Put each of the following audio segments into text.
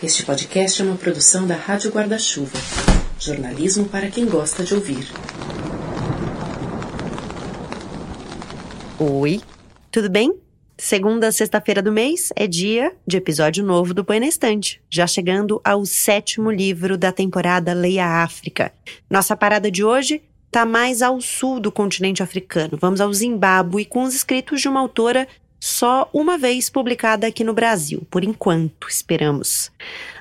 Este podcast é uma produção da Rádio Guarda-Chuva. Jornalismo para quem gosta de ouvir. Oi, tudo bem? Segunda sexta-feira do mês é dia de episódio novo do Põe na Estante, já chegando ao sétimo livro da temporada Leia África. Nossa parada de hoje está mais ao sul do continente africano. Vamos ao Zimbábue com os escritos de uma autora só uma vez publicada aqui no Brasil, por enquanto, esperamos.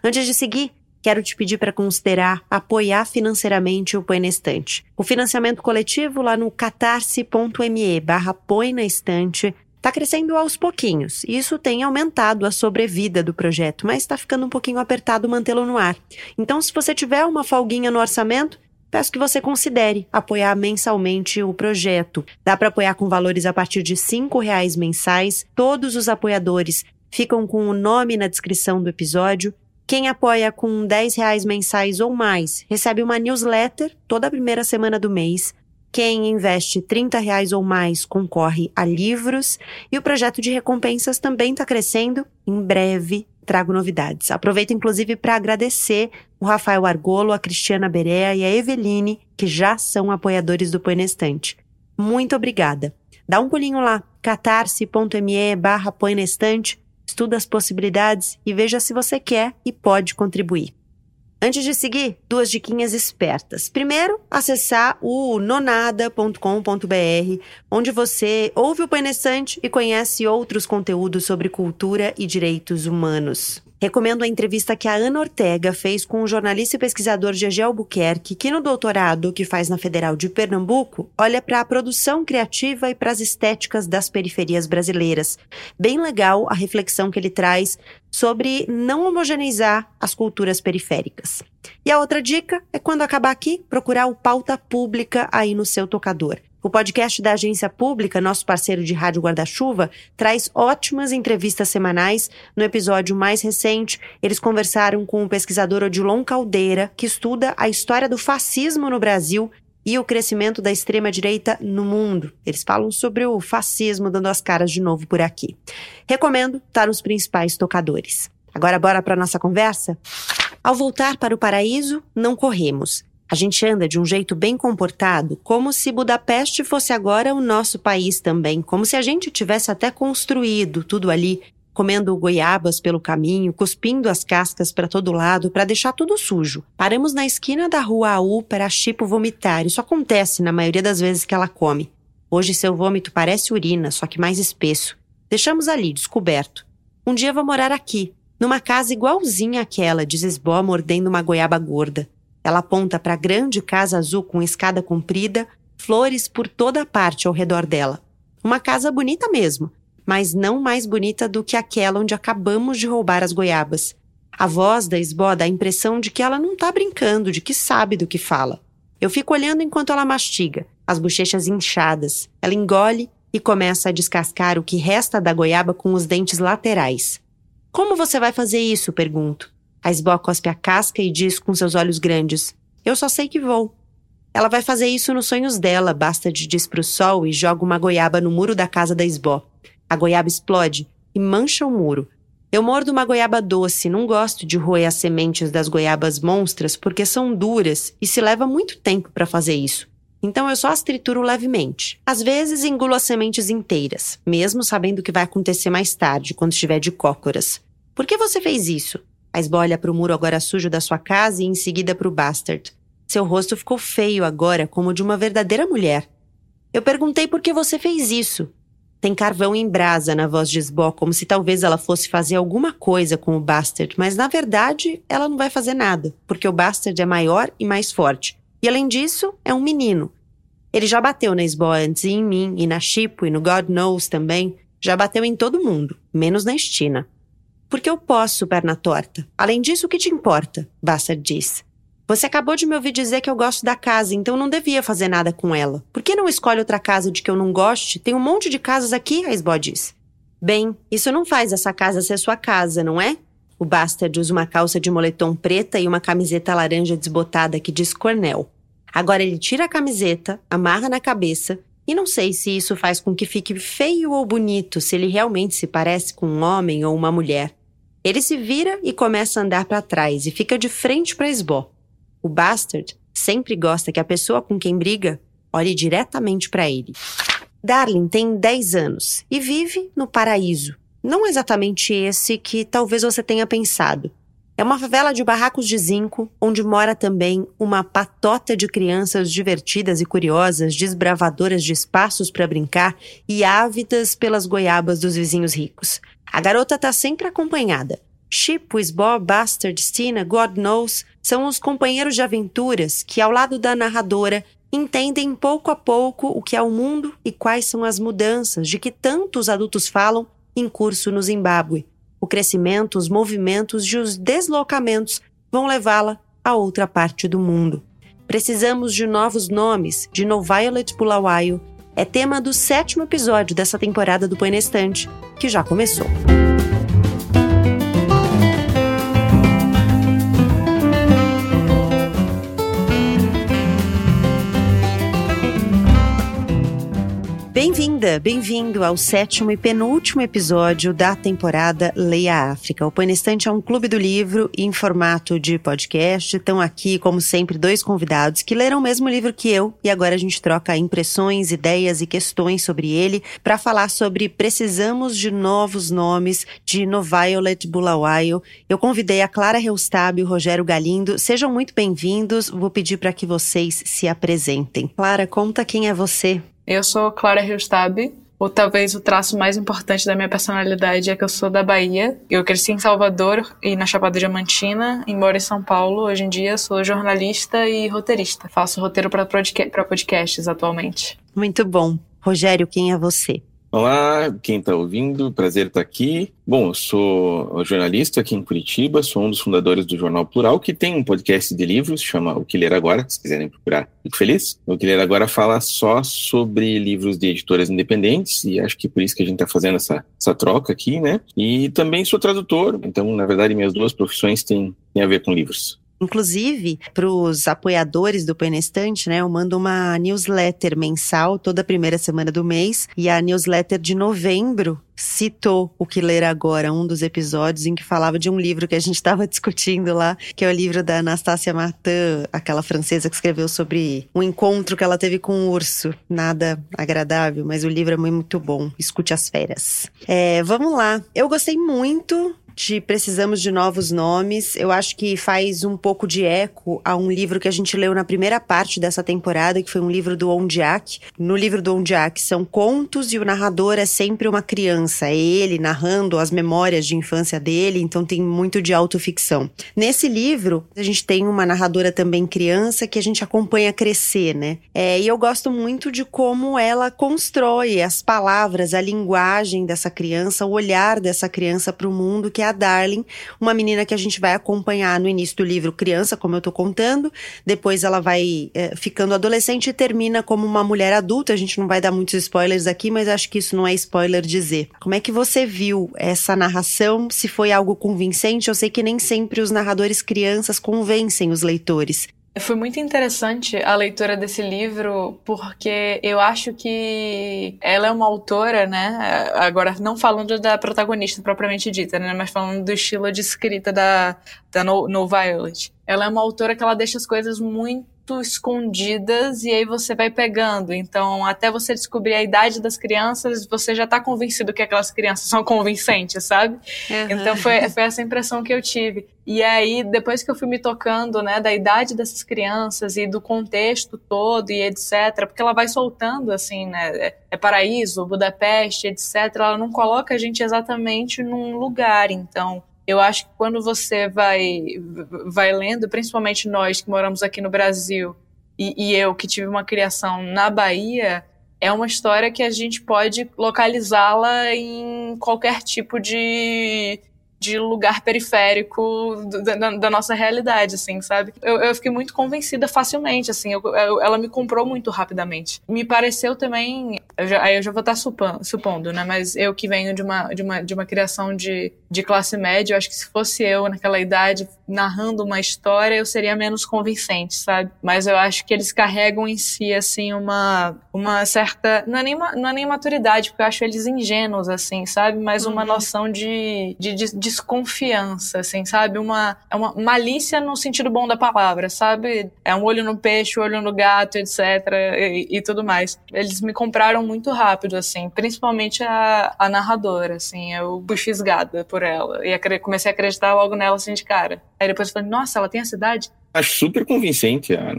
Antes de seguir, quero te pedir para considerar apoiar financeiramente o Põe na Estante. O financiamento coletivo lá no catarse.me barra Põe na Estante está crescendo aos pouquinhos. Isso tem aumentado a sobrevida do projeto, mas está ficando um pouquinho apertado mantê-lo no ar. Então, se você tiver uma folguinha no orçamento, peço que você considere apoiar mensalmente o projeto. Dá para apoiar com valores a partir de R$ reais mensais. Todos os apoiadores ficam com o nome na descrição do episódio. Quem apoia com R$ reais mensais ou mais recebe uma newsletter toda a primeira semana do mês. Quem investe R$ reais ou mais concorre a livros e o projeto de recompensas também está crescendo. Em breve trago novidades. Aproveito inclusive para agradecer o Rafael Argolo, a Cristiana Berea e a Eveline, que já são apoiadores do Põe Estante. Muito obrigada. Dá um pulinho lá, catarse.me barra estuda as possibilidades e veja se você quer e pode contribuir. Antes de seguir, duas diquinhas espertas. Primeiro, acessar o nonada.com.br, onde você ouve o Painestante e conhece outros conteúdos sobre cultura e direitos humanos. Recomendo a entrevista que a Ana Ortega fez com o jornalista e pesquisador Gegel Albuquerque, que no doutorado que faz na Federal de Pernambuco, olha para a produção criativa e para as estéticas das periferias brasileiras. Bem legal a reflexão que ele traz sobre não homogeneizar as culturas periféricas. E a outra dica é quando acabar aqui, procurar o pauta pública aí no seu tocador. O podcast da Agência Pública, nosso parceiro de Rádio Guarda-Chuva, traz ótimas entrevistas semanais. No episódio mais recente, eles conversaram com o pesquisador Odilon Caldeira, que estuda a história do fascismo no Brasil e o crescimento da extrema-direita no mundo. Eles falam sobre o fascismo dando as caras de novo por aqui. Recomendo, tá nos principais tocadores. Agora bora para nossa conversa? Ao voltar para o paraíso, não corremos. A gente anda de um jeito bem comportado, como se Budapeste fosse agora o nosso país também, como se a gente tivesse até construído tudo ali, comendo goiabas pelo caminho, cuspindo as cascas para todo lado para deixar tudo sujo. Paramos na esquina da rua AU para a Chipo vomitar. Isso acontece na maioria das vezes que ela come. Hoje seu vômito parece urina, só que mais espesso. Deixamos ali, descoberto. Um dia vou morar aqui, numa casa igualzinha àquela, diz Esbó mordendo uma goiaba gorda. Ela aponta para a grande casa azul com escada comprida, flores por toda parte ao redor dela. Uma casa bonita mesmo, mas não mais bonita do que aquela onde acabamos de roubar as goiabas. A voz da Esbó dá a impressão de que ela não está brincando, de que sabe do que fala. Eu fico olhando enquanto ela mastiga, as bochechas inchadas. Ela engole e começa a descascar o que resta da goiaba com os dentes laterais. Como você vai fazer isso? pergunto. A esbó cospe a casca e diz com seus olhos grandes: Eu só sei que vou. Ela vai fazer isso nos sonhos dela, basta de diz pro sol e joga uma goiaba no muro da casa da esbó. A goiaba explode e mancha o muro. Eu mordo uma goiaba doce, não gosto de roer as sementes das goiabas monstras porque são duras e se leva muito tempo para fazer isso. Então eu só as trituro levemente. Às vezes engulo as sementes inteiras, mesmo sabendo o que vai acontecer mais tarde, quando estiver de cócoras. Por que você fez isso? A esbolha para o muro agora sujo da sua casa e em seguida para o Bastard. Seu rosto ficou feio agora, como de uma verdadeira mulher. Eu perguntei por que você fez isso. Tem carvão em brasa na voz de Esbó, como se talvez ela fosse fazer alguma coisa com o Bastard, mas na verdade ela não vai fazer nada, porque o Bastard é maior e mais forte. E além disso, é um menino. Ele já bateu na Esbó antes e em mim, e na Chipo, e no God Knows também. Já bateu em todo mundo, menos na Estina. Porque eu posso, perna torta. Além disso, o que te importa? Bastard disse. Você acabou de me ouvir dizer que eu gosto da casa, então não devia fazer nada com ela. Por que não escolhe outra casa de que eu não goste? Tem um monte de casas aqui, a Esbó disse. Bem, isso não faz essa casa ser sua casa, não é? O Bastard usa uma calça de moletom preta e uma camiseta laranja desbotada que diz Cornell. Agora ele tira a camiseta, amarra na cabeça, e não sei se isso faz com que fique feio ou bonito, se ele realmente se parece com um homem ou uma mulher. Ele se vira e começa a andar para trás e fica de frente para Esbó. O Bastard sempre gosta que a pessoa com quem briga olhe diretamente para ele. Darling tem 10 anos e vive no paraíso. Não exatamente esse que talvez você tenha pensado. É uma favela de barracos de zinco, onde mora também uma patota de crianças divertidas e curiosas, desbravadoras de espaços para brincar e ávidas pelas goiabas dos vizinhos ricos. A garota está sempre acompanhada. Chip, Wisbor, Bastard, Stina, God Knows são os companheiros de aventuras que, ao lado da narradora, entendem pouco a pouco o que é o mundo e quais são as mudanças de que tantos adultos falam em curso no Zimbábue o crescimento, os movimentos e os deslocamentos vão levá-la a outra parte do mundo. Precisamos de novos nomes, de No Violet Bulawayo. É tema do sétimo episódio dessa temporada do Põe Estante, que já começou. Bem-vinda, bem-vindo ao sétimo e penúltimo episódio da temporada Leia África. O Panestante é um clube do livro em formato de podcast. Estão aqui, como sempre, dois convidados que leram o mesmo livro que eu e agora a gente troca impressões, ideias e questões sobre ele para falar sobre Precisamos de Novos Nomes de No Violet Bulawayo. Eu convidei a Clara Reustab e o Rogério Galindo. Sejam muito bem-vindos. Vou pedir para que vocês se apresentem. Clara, conta quem é você. Eu sou Clara Hilstab. Ou talvez o traço mais importante da minha personalidade é que eu sou da Bahia. Eu cresci em Salvador e na Chapada Diamantina, embora em São Paulo. Hoje em dia sou jornalista e roteirista. Faço roteiro para podcasts atualmente. Muito bom. Rogério, quem é você? Olá, quem está ouvindo, prazer estar tá aqui. Bom, eu sou jornalista aqui em Curitiba, sou um dos fundadores do Jornal Plural, que tem um podcast de livros, chama O Que Ler Agora, se quiserem procurar, fico feliz. O Que Ler Agora fala só sobre livros de editoras independentes, e acho que por isso que a gente está fazendo essa, essa troca aqui, né? E também sou tradutor, então, na verdade, minhas duas profissões têm, têm a ver com livros. Inclusive, para os apoiadores do Penestante, né, eu mando uma newsletter mensal toda primeira semana do mês. E a newsletter de novembro citou o que ler agora, um dos episódios em que falava de um livro que a gente estava discutindo lá, que é o livro da Anastasia Martin, aquela francesa que escreveu sobre um encontro que ela teve com um urso. Nada agradável, mas o livro é muito bom. Escute as férias. É, vamos lá. Eu gostei muito de Precisamos de Novos Nomes. Eu acho que faz um pouco de eco a um livro que a gente leu na primeira parte dessa temporada, que foi um livro do Ondiak. No livro do Ondiak são contos e o narrador é sempre uma criança. É ele narrando as memórias de infância dele, então tem muito de autoficção. Nesse livro, a gente tem uma narradora também criança que a gente acompanha crescer, né? É, e eu gosto muito de como ela constrói as palavras, a linguagem dessa criança, o olhar dessa criança para o mundo, que é a Darling, uma menina que a gente vai acompanhar no início do livro criança, como eu tô contando, depois ela vai é, ficando adolescente e termina como uma mulher adulta. A gente não vai dar muitos spoilers aqui, mas acho que isso não é spoiler dizer. Como é que você viu essa narração? Se foi algo convincente? Eu sei que nem sempre os narradores crianças convencem os leitores. Foi muito interessante a leitura desse livro, porque eu acho que ela é uma autora, né? Agora, não falando da protagonista propriamente dita, né? Mas falando do estilo de escrita da, da no, no Violet. Ela é uma autora que ela deixa as coisas muito muito escondidas e aí você vai pegando. Então, até você descobrir a idade das crianças, você já está convencido que aquelas crianças são convincentes, sabe? Uhum. Então, foi, foi essa impressão que eu tive. E aí, depois que eu fui me tocando, né, da idade dessas crianças e do contexto todo e etc, porque ela vai soltando, assim, né, é, é Paraíso, Budapeste, etc, ela não coloca a gente exatamente num lugar, então eu acho que quando você vai, vai lendo, principalmente nós que moramos aqui no Brasil, e, e eu que tive uma criação na Bahia, é uma história que a gente pode localizá-la em qualquer tipo de, de lugar periférico da, da, nossa realidade, assim, sabe? Eu, eu, fiquei muito convencida facilmente, assim, eu, eu, ela me comprou muito rapidamente. Me pareceu também eu já, aí eu já vou estar supondo, supondo, né? Mas eu que venho de uma, de uma, de uma criação de, de classe média, eu acho que se fosse eu naquela idade narrando uma história, eu seria menos convincente, sabe? Mas eu acho que eles carregam em si, assim, uma, uma certa. Não é, nem, não é nem maturidade, porque eu acho eles ingênuos, assim, sabe? Mas uma uhum. noção de, de, de, desconfiança, assim, sabe? Uma, é uma malícia no sentido bom da palavra, sabe? É um olho no peixe, olho no gato, etc. E, e tudo mais. Eles me compraram muito rápido, assim, principalmente a, a narradora, assim. Eu fui fisgada por ela. E comecei a acreditar logo nela, assim, de cara. Aí depois eu falei, nossa, ela tem a cidade? Acho super convincente a,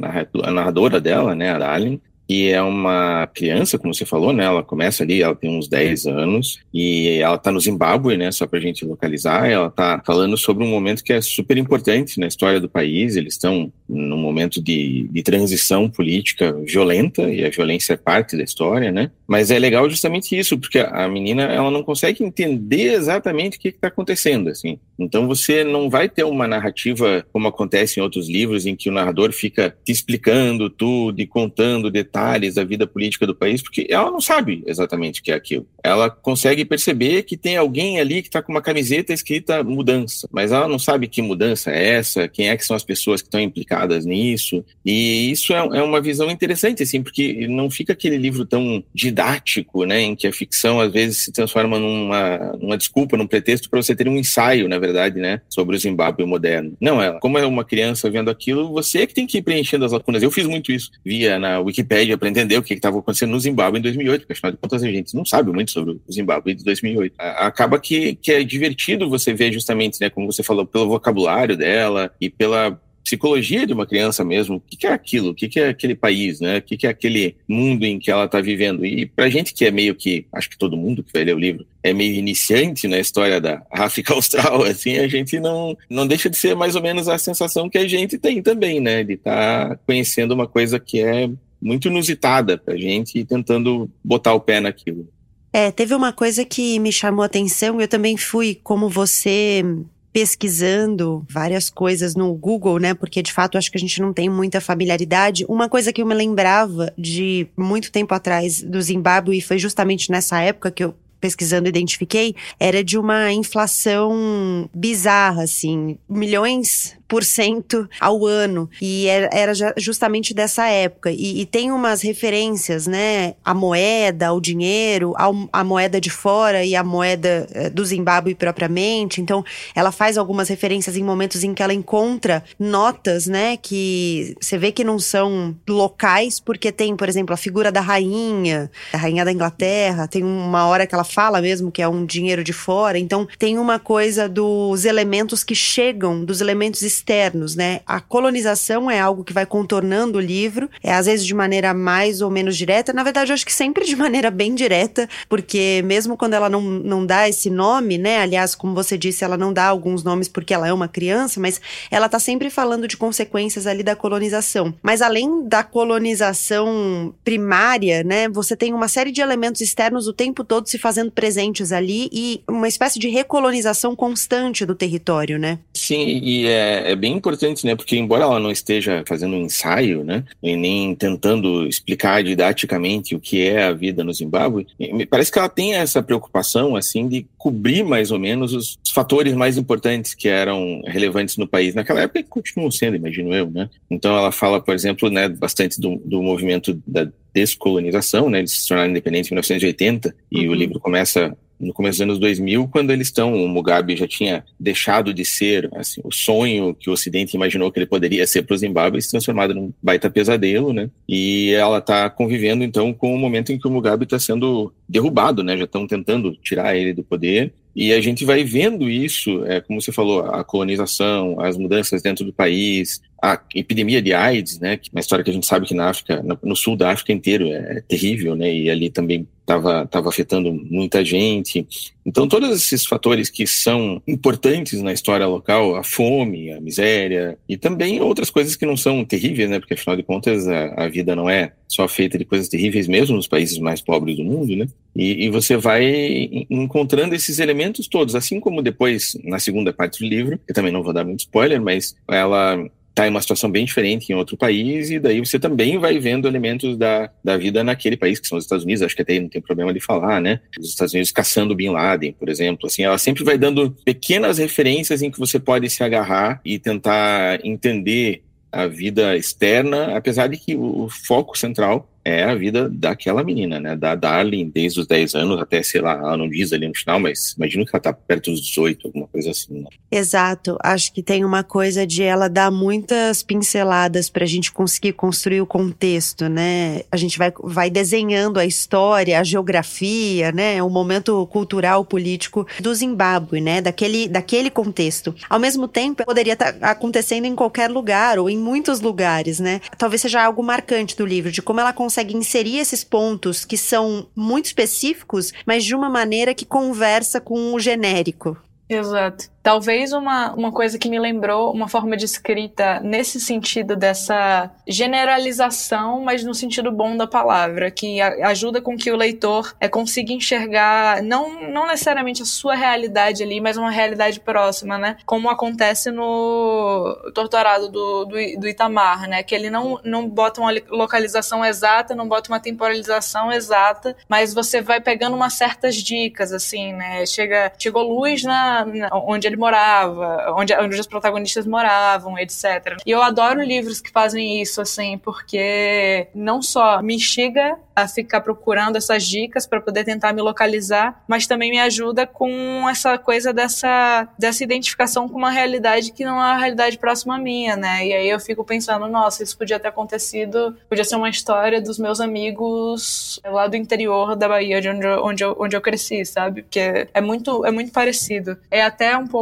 narradora dela, né, a Darlene e é uma criança, como você falou, né? Ela começa ali, ela tem uns 10 anos e ela está no Zimbábue, né? Só para a gente localizar. Ela está falando sobre um momento que é super importante na história do país. Eles estão num momento de, de transição política violenta e a violência é parte da história, né? Mas é legal justamente isso, porque a menina ela não consegue entender exatamente o que está acontecendo, assim. Então você não vai ter uma narrativa como acontece em outros livros, em que o narrador fica te explicando tudo e contando detalhes detalhes da vida política do país, porque ela não sabe exatamente o que é aquilo. Ela consegue perceber que tem alguém ali que está com uma camiseta escrita mudança, mas ela não sabe que mudança é essa, quem é que são as pessoas que estão implicadas nisso. E isso é, é uma visão interessante, assim, porque não fica aquele livro tão didático, né, em que a ficção às vezes se transforma numa, numa desculpa, num pretexto para você ter um ensaio, na verdade, né, sobre o Zimbábue moderno. Não, ela, como é uma criança vendo aquilo, você é que tem que ir preenchendo as lacunas. Eu fiz muito isso, via na Wikipedia para entender o que estava acontecendo no Zimbábue em 2008, porque afinal de contas a gente não sabe muito sobre o Zimbábue de 2008. Acaba que, que é divertido você ver justamente, né, como você falou, pelo vocabulário dela e pela psicologia de uma criança mesmo, o que, é aquilo, o que, é aquele país, né? O que, é aquele mundo em que ela está vivendo. E para gente que é meio que, acho que todo mundo que vai ler o livro é meio iniciante na história da África Austral, assim, a gente não, não deixa de ser mais ou menos a sensação que a gente tem também, né? De estar tá conhecendo uma coisa que é muito inusitada para a gente e tentando botar o pé naquilo. É, teve uma coisa que me chamou a atenção, eu também fui, como você, pesquisando várias coisas no Google, né? Porque de fato acho que a gente não tem muita familiaridade. Uma coisa que eu me lembrava de muito tempo atrás do Zimbábue, e foi justamente nessa época que eu pesquisando identifiquei, era de uma inflação bizarra, assim, milhões por cento ao ano. E era, justamente dessa época. E, e, tem umas referências, né? A moeda, ao dinheiro, a moeda de fora e a moeda eh, do Zimbábue propriamente. Então, ela faz algumas referências em momentos em que ela encontra notas, né? Que você vê que não são locais, porque tem, por exemplo, a figura da rainha, a rainha da Inglaterra. Tem uma hora que ela fala mesmo que é um dinheiro de fora. Então, tem uma coisa dos elementos que chegam, dos elementos externos, né? A colonização é algo que vai contornando o livro, é às vezes de maneira mais ou menos direta. Na verdade, eu acho que sempre de maneira bem direta, porque mesmo quando ela não, não dá esse nome, né? Aliás, como você disse, ela não dá alguns nomes porque ela é uma criança, mas ela tá sempre falando de consequências ali da colonização. Mas além da colonização primária, né? Você tem uma série de elementos externos o tempo todo se fazendo presentes ali e uma espécie de recolonização constante do território, né? Sim, e é, é bem importante, né? Porque embora ela não esteja fazendo um ensaio, né? E nem tentando explicar didaticamente o que é a vida no Zimbábue, me parece que ela tem essa preocupação, assim, de cobrir mais ou menos os fatores mais importantes que eram relevantes no país naquela época e continuam sendo, imagino eu, né? Então ela fala, por exemplo, né, bastante do, do movimento da descolonização, né? Eles se tornaram independentes em 1980 e uhum. o livro começa no começo dos anos 2000, quando eles estão, o Mugabe já tinha deixado de ser assim, o sonho que o Ocidente imaginou que ele poderia ser para o Zimbábue, se transformado num baita pesadelo, né? E ela está convivendo então com o momento em que o Mugabe está sendo derrubado, né? Já estão tentando tirar ele do poder. E a gente vai vendo isso, é, como você falou, a colonização, as mudanças dentro do país, a epidemia de AIDS, né, é uma história que a gente sabe que na África, no sul da África inteiro é terrível, né, e ali também estava tava afetando muita gente. Então, todos esses fatores que são importantes na história local, a fome, a miséria, e também outras coisas que não são terríveis, né, porque afinal de contas a, a vida não é só feita de coisas terríveis mesmo nos países mais pobres do mundo, né, e, e você vai encontrando esses elementos todos, assim como depois, na segunda parte do livro, eu também não vou dar muito spoiler, mas ela está em uma situação bem diferente em outro país, e daí você também vai vendo elementos da, da vida naquele país, que são os Estados Unidos, acho que até não tem problema de falar, né? Os Estados Unidos caçando Bin Laden, por exemplo, assim, ela sempre vai dando pequenas referências em que você pode se agarrar e tentar entender a vida externa, apesar de que o foco central é a vida daquela menina, né? Da Darlene, desde os 10 anos até, sei lá, ela não diz ali no final, mas imagino que ela tá perto dos 18, alguma coisa assim, né? Exato. Acho que tem uma coisa de ela dar muitas pinceladas pra gente conseguir construir o contexto, né? A gente vai, vai desenhando a história, a geografia, né? O momento cultural, político do Zimbábue, né? Daquele, daquele contexto. Ao mesmo tempo, poderia estar tá acontecendo em qualquer lugar ou em muitos lugares, né? Talvez seja algo marcante do livro, de como ela consegue inserir esses pontos que são muito específicos, mas de uma maneira que conversa com o genérico. Exato. Talvez uma, uma coisa que me lembrou uma forma de escrita nesse sentido dessa generalização, mas no sentido bom da palavra, que a, ajuda com que o leitor é, consiga enxergar não, não necessariamente a sua realidade ali, mas uma realidade próxima, né? Como acontece no Torturado do, do, do Itamar, né? Que ele não, não bota uma localização exata, não bota uma temporalização exata, mas você vai pegando umas certas dicas, assim, né? Chega, chegou luz na, na onde ele morava, onde, onde os protagonistas moravam, etc. E eu adoro livros que fazem isso, assim, porque não só me instiga a ficar procurando essas dicas para poder tentar me localizar, mas também me ajuda com essa coisa dessa, dessa identificação com uma realidade que não é uma realidade próxima à minha, né? E aí eu fico pensando, nossa, isso podia ter acontecido, podia ser uma história dos meus amigos lá do interior da Bahia, de onde eu, onde eu, onde eu cresci, sabe? Porque é muito, é muito parecido. É até um pouco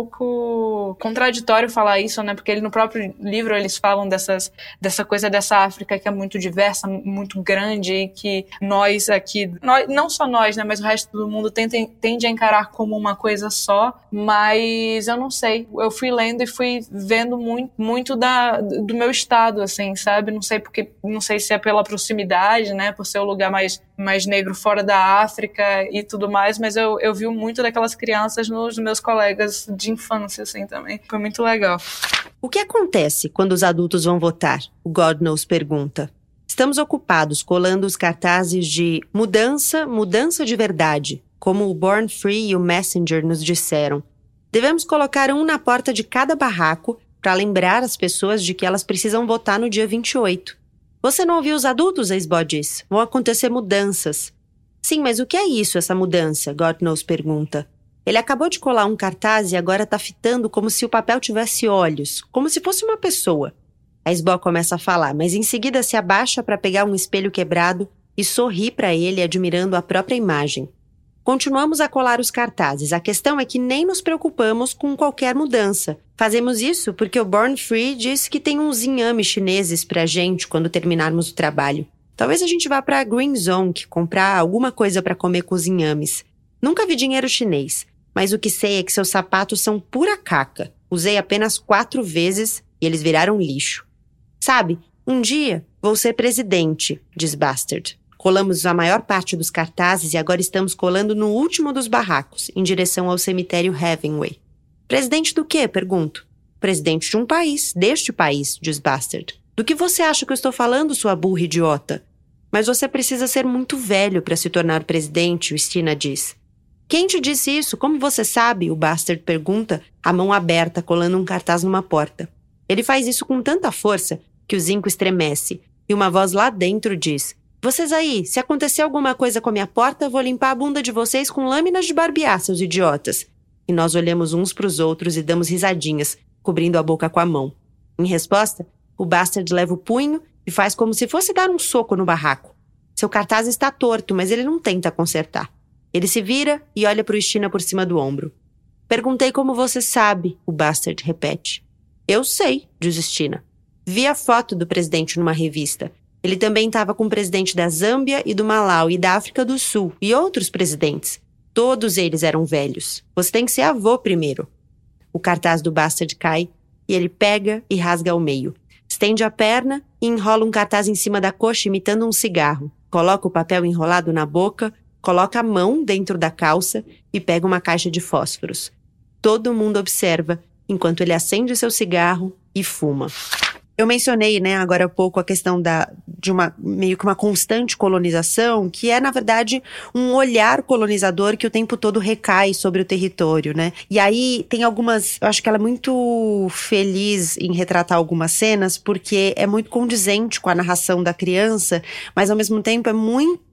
contraditório falar isso, né? Porque ele, no próprio livro eles falam dessas, dessa coisa dessa África que é muito diversa, muito grande e que nós aqui, nós, não só nós, né, mas o resto do mundo tende, tende a encarar como uma coisa só, mas eu não sei, eu fui lendo e fui vendo muito, muito da, do meu estado, assim, sabe? Não sei porque, não sei se é pela proximidade, né, por ser o lugar mais, mais negro fora da África e tudo mais, mas eu, eu vi muito daquelas crianças nos meus colegas de infância, assim, também. Foi muito legal. O que acontece quando os adultos vão votar? O God Knows pergunta. Estamos ocupados colando os cartazes de mudança, mudança de verdade, como o Born Free e o Messenger nos disseram. Devemos colocar um na porta de cada barraco para lembrar as pessoas de que elas precisam votar no dia 28. Você não ouviu os adultos, Esbó diz. Vão acontecer mudanças. Sim, mas o que é isso, essa mudança? God knows pergunta. Ele acabou de colar um cartaz e agora está fitando como se o papel tivesse olhos, como se fosse uma pessoa. A Esbó começa a falar, mas em seguida se abaixa para pegar um espelho quebrado e sorri para ele, admirando a própria imagem. Continuamos a colar os cartazes. A questão é que nem nos preocupamos com qualquer mudança. Fazemos isso porque o Born Free disse que tem uns inhames chineses pra gente quando terminarmos o trabalho. Talvez a gente vá para Green Zone comprar alguma coisa para comer com os inhames. Nunca vi dinheiro chinês, mas o que sei é que seus sapatos são pura caca. Usei apenas quatro vezes e eles viraram lixo. Sabe, um dia vou ser presidente, diz Bastard. Colamos a maior parte dos cartazes e agora estamos colando no último dos barracos, em direção ao cemitério Heavenway. Presidente do quê? pergunto. Presidente de um país, deste país, diz Bastard. Do que você acha que eu estou falando, sua burra idiota? Mas você precisa ser muito velho para se tornar presidente, o Stina diz. Quem te disse isso? Como você sabe? O Bastard pergunta, a mão aberta, colando um cartaz numa porta. Ele faz isso com tanta força que o zinco estremece, e uma voz lá dentro diz: Vocês aí, se acontecer alguma coisa com a minha porta, vou limpar a bunda de vocês com lâminas de barbear, seus idiotas. E nós olhamos uns para os outros e damos risadinhas, cobrindo a boca com a mão. Em resposta, o Bastard leva o punho e faz como se fosse dar um soco no barraco. Seu cartaz está torto, mas ele não tenta consertar. Ele se vira e olha para o Estina por cima do ombro. Perguntei como você sabe, o Bastard repete. Eu sei, diz Estina. Vi a foto do presidente numa revista. Ele também estava com o presidente da Zâmbia e do Malau e da África do Sul e outros presidentes. Todos eles eram velhos. Você tem que ser avô primeiro. O cartaz do Bastard cai e ele pega e rasga ao meio. Estende a perna e enrola um cartaz em cima da coxa imitando um cigarro. Coloca o papel enrolado na boca, coloca a mão dentro da calça e pega uma caixa de fósforos. Todo mundo observa enquanto ele acende seu cigarro e fuma. Eu mencionei, né, agora há pouco a questão da, de uma meio que uma constante colonização, que é, na verdade, um olhar colonizador que o tempo todo recai sobre o território, né? E aí tem algumas. Eu acho que ela é muito feliz em retratar algumas cenas, porque é muito condizente com a narração da criança, mas ao mesmo tempo é muito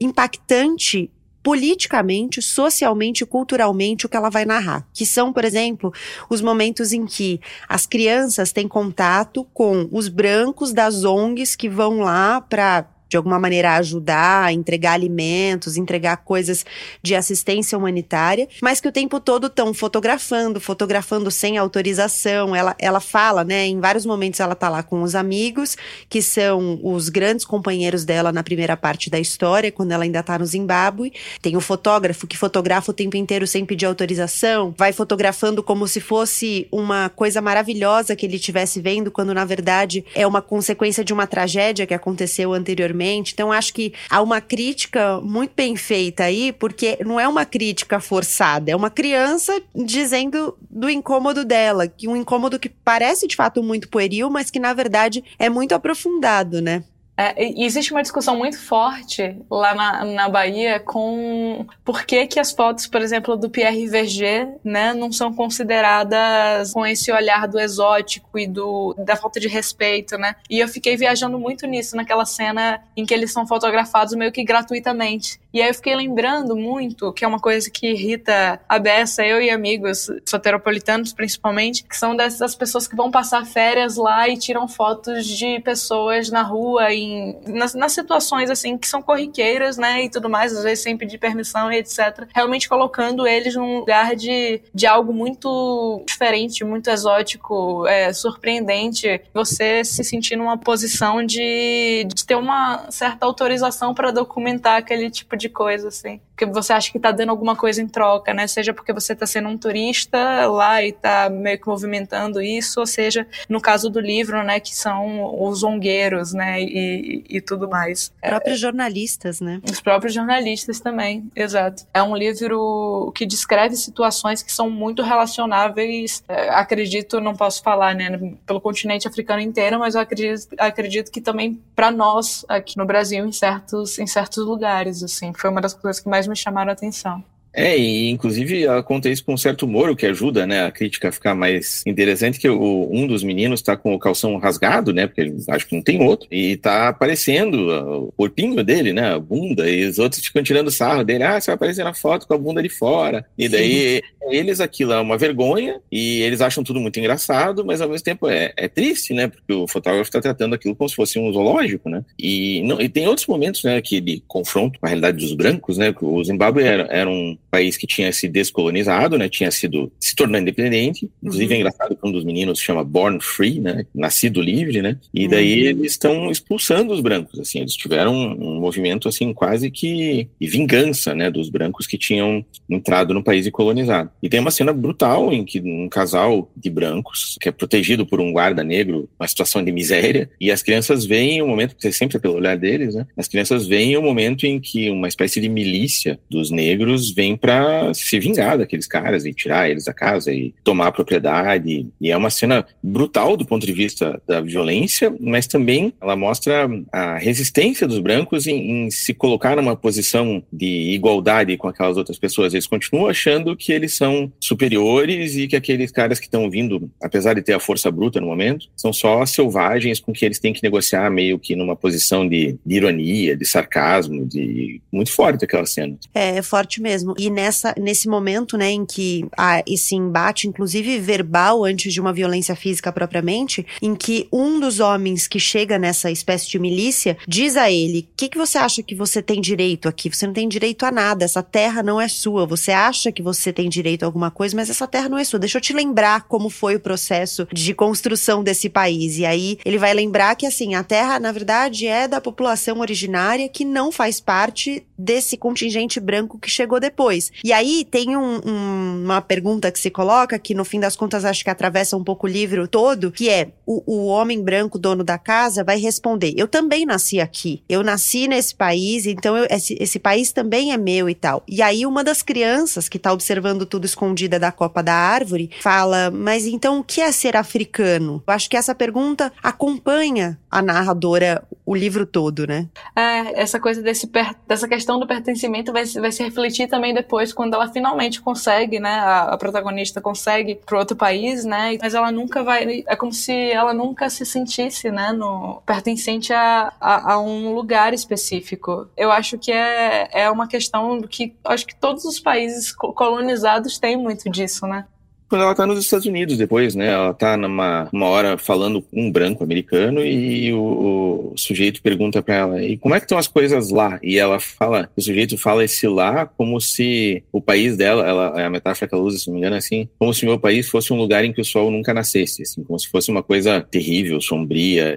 impactante politicamente, socialmente, culturalmente o que ela vai narrar. Que são, por exemplo, os momentos em que as crianças têm contato com os brancos das ONGs que vão lá para de alguma maneira ajudar, entregar alimentos, entregar coisas de assistência humanitária, mas que o tempo todo estão fotografando, fotografando sem autorização. Ela, ela fala, né? Em vários momentos ela tá lá com os amigos, que são os grandes companheiros dela na primeira parte da história, quando ela ainda tá no Zimbábue. Tem o fotógrafo que fotografa o tempo inteiro sem pedir autorização, vai fotografando como se fosse uma coisa maravilhosa que ele estivesse vendo, quando na verdade é uma consequência de uma tragédia que aconteceu anteriormente então, acho que há uma crítica muito bem feita aí, porque não é uma crítica forçada, é uma criança dizendo do incômodo dela, que um incômodo que parece de fato muito pueril, mas que na verdade é muito aprofundado, né? É, existe uma discussão muito forte lá na, na Bahia com por que, que as fotos, por exemplo, do Pierre Verger, né, não são consideradas com esse olhar do exótico e do, da falta de respeito, né? E eu fiquei viajando muito nisso, naquela cena em que eles são fotografados meio que gratuitamente. E aí eu fiquei lembrando muito, que é uma coisa que irrita a beça, eu e amigos soteropolitanos principalmente, que são dessas pessoas que vão passar férias lá e tiram fotos de pessoas na rua em, nas, nas, situações assim que são corriqueiras, né, e tudo mais, às vezes sem pedir permissão e etc. Realmente colocando eles num lugar de, de algo muito diferente, muito exótico, é, surpreendente. Você se sentir numa posição de, de ter uma certa autorização para documentar aquele tipo de coisa, assim. Porque você acha que está dando alguma coisa em troca, né? Seja porque você está sendo um turista lá e está meio que movimentando isso, ou seja, no caso do livro, né, que são os zongueiros, né, e, e, tudo mais. Os próprios é, jornalistas, né? Os próprios jornalistas também, exato. É um livro que descreve situações que são muito relacionáveis, é, acredito, não posso falar, né, pelo continente africano inteiro, mas eu acredito, acredito que também para nós aqui no Brasil, em certos, em certos lugares, assim, foi uma das coisas que mais me chamaram a atenção. É, e inclusive conta isso com um certo humor, o que ajuda, né, a crítica a ficar mais interessante, que o, um dos meninos tá com o calção rasgado, né, porque acho que não tem outro, e tá aparecendo o corpinho dele, né, a bunda, e os outros ficam tirando sarro dele, ah, você vai aparecer na foto com a bunda de fora, e daí Sim. eles aquilo é uma vergonha, e eles acham tudo muito engraçado, mas ao mesmo tempo é, é triste, né, porque o fotógrafo tá tratando aquilo como se fosse um zoológico, né, e, não, e tem outros momentos, né, que de confronto com a realidade dos brancos, né, que o Zimbábue era, era um país que tinha se descolonizado, né, tinha sido se tornando independente. Inclusive uhum. é engraçado que um dos meninos chama Born Free, né, nascido livre, né, e daí uhum. eles estão expulsando os brancos, assim, eles tiveram um, um movimento assim quase que de vingança, né, dos brancos que tinham entrado no país e colonizado. E tem uma cena brutal em que um casal de brancos que é protegido por um guarda negro, uma situação de miséria, e as crianças veem o momento, que sempre é pelo olhar deles, né, as crianças veem o momento em que uma espécie de milícia dos negros vem para se vingar daqueles caras e tirar eles da casa e tomar a propriedade. E é uma cena brutal do ponto de vista da violência, mas também ela mostra a resistência dos brancos em, em se colocar numa posição de igualdade com aquelas outras pessoas. Eles continuam achando que eles são superiores e que aqueles caras que estão vindo, apesar de ter a força bruta no momento, são só selvagens com que eles têm que negociar meio que numa posição de, de ironia, de sarcasmo, de muito forte aquela cena. É, é forte mesmo. E nessa, nesse momento, né, em que há esse embate, inclusive verbal, antes de uma violência física propriamente, em que um dos homens que chega nessa espécie de milícia diz a ele: O que, que você acha que você tem direito aqui? Você não tem direito a nada, essa terra não é sua. Você acha que você tem direito a alguma coisa, mas essa terra não é sua. Deixa eu te lembrar como foi o processo de construção desse país. E aí ele vai lembrar que, assim, a terra, na verdade, é da população originária que não faz parte desse contingente branco que chegou depois. E aí tem um, um, uma pergunta que se coloca, que no fim das contas acho que atravessa um pouco o livro todo, que é: o, o homem branco, dono da casa, vai responder: Eu também nasci aqui. Eu nasci nesse país, então eu, esse, esse país também é meu e tal. E aí uma das crianças que tá observando tudo escondida da copa da árvore fala: Mas então o que é ser africano? Eu acho que essa pergunta acompanha a narradora o livro todo, né? É, essa coisa desse, dessa questão do pertencimento vai, vai se refletir também depois quando ela finalmente consegue, né? A, a protagonista consegue para outro país, né? Mas ela nunca vai. É como se ela nunca se sentisse, né? No, pertencente a, a, a um lugar específico. Eu acho que é, é uma questão que acho que todos os países colonizados têm muito disso, né? Quando ela tá nos Estados Unidos depois, né? Ela tá numa uma hora falando com um branco americano e o, o sujeito pergunta para ela: "E como é que estão as coisas lá?" E ela fala, o sujeito fala esse lá como se o país dela, ela é a metáfora que ela usa, se não me engano, é assim, como se o meu país fosse um lugar em que o sol nunca nascesse, assim, como se fosse uma coisa terrível, sombria.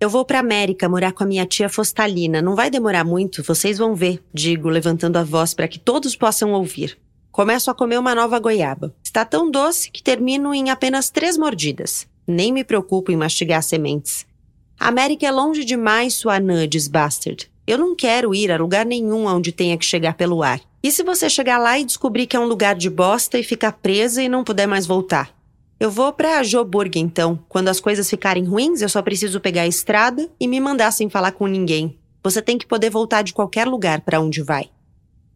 Eu vou pra América morar com a minha tia Fostalina. Não vai demorar muito, vocês vão ver, digo, levantando a voz para que todos possam ouvir. Começo a comer uma nova goiaba. Está tão doce que termino em apenas três mordidas. Nem me preocupo em mastigar sementes. A América é longe demais, sua diz Bastard. Eu não quero ir a lugar nenhum onde tenha que chegar pelo ar. E se você chegar lá e descobrir que é um lugar de bosta e ficar presa e não puder mais voltar? Eu vou pra Joburg então. Quando as coisas ficarem ruins, eu só preciso pegar a estrada e me mandar sem falar com ninguém. Você tem que poder voltar de qualquer lugar para onde vai.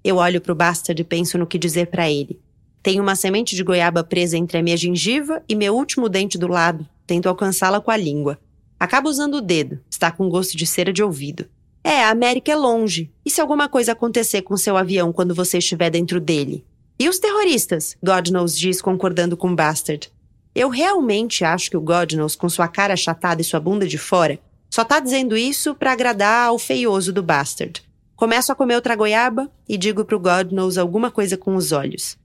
Eu olho para o Bastard e penso no que dizer para ele. Tenho uma semente de goiaba presa entre a minha gengiva e meu último dente do lado. Tento alcançá-la com a língua. Acabo usando o dedo. Está com gosto de cera de ouvido. É, a América é longe. E se alguma coisa acontecer com seu avião quando você estiver dentro dele? E os terroristas? God knows diz, concordando com Bastard. Eu realmente acho que o God knows, com sua cara achatada e sua bunda de fora, só tá dizendo isso para agradar ao feioso do Bastard. Começo a comer outra goiaba e digo pro God knows alguma coisa com os olhos.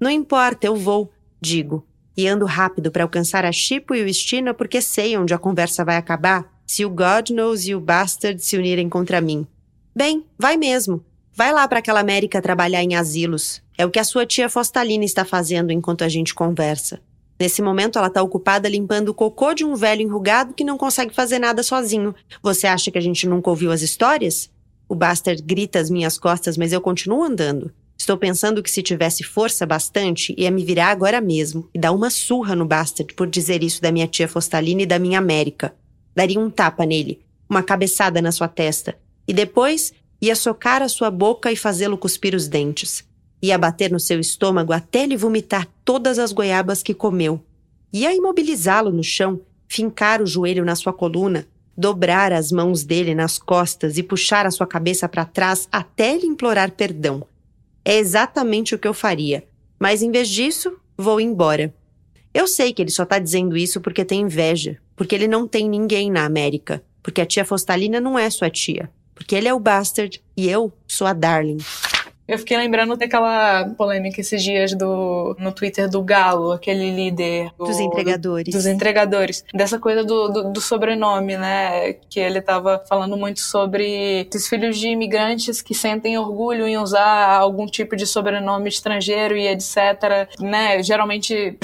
Não importa, eu vou, digo, e ando rápido para alcançar a Chipo e o Estina porque sei onde a conversa vai acabar se o God knows e o Bastard se unirem contra mim. Bem, vai mesmo. Vai lá para aquela América trabalhar em asilos. É o que a sua tia Fostalina está fazendo enquanto a gente conversa. Nesse momento, ela está ocupada limpando o cocô de um velho enrugado que não consegue fazer nada sozinho. Você acha que a gente nunca ouviu as histórias? O Bastard grita às minhas costas, mas eu continuo andando. Estou pensando que se tivesse força bastante, ia me virar agora mesmo e dar uma surra no Bastard por dizer isso da minha tia Fostalina e da minha América. Daria um tapa nele, uma cabeçada na sua testa, e depois ia socar a sua boca e fazê-lo cuspir os dentes. Ia bater no seu estômago até ele vomitar todas as goiabas que comeu. Ia imobilizá-lo no chão, fincar o joelho na sua coluna, dobrar as mãos dele nas costas e puxar a sua cabeça para trás até lhe implorar perdão. É exatamente o que eu faria, mas em vez disso, vou embora. Eu sei que ele só tá dizendo isso porque tem inveja, porque ele não tem ninguém na América, porque a tia Fostalina não é sua tia, porque ele é o Bastard e eu sou a Darling. Eu fiquei lembrando daquela polêmica esses dias do, no Twitter do Galo, aquele líder. Do, dos entregadores. Do, dos entregadores. Dessa coisa do, do, do, sobrenome, né? Que ele tava falando muito sobre esses filhos de imigrantes que sentem orgulho em usar algum tipo de sobrenome estrangeiro e etc. Né? Geralmente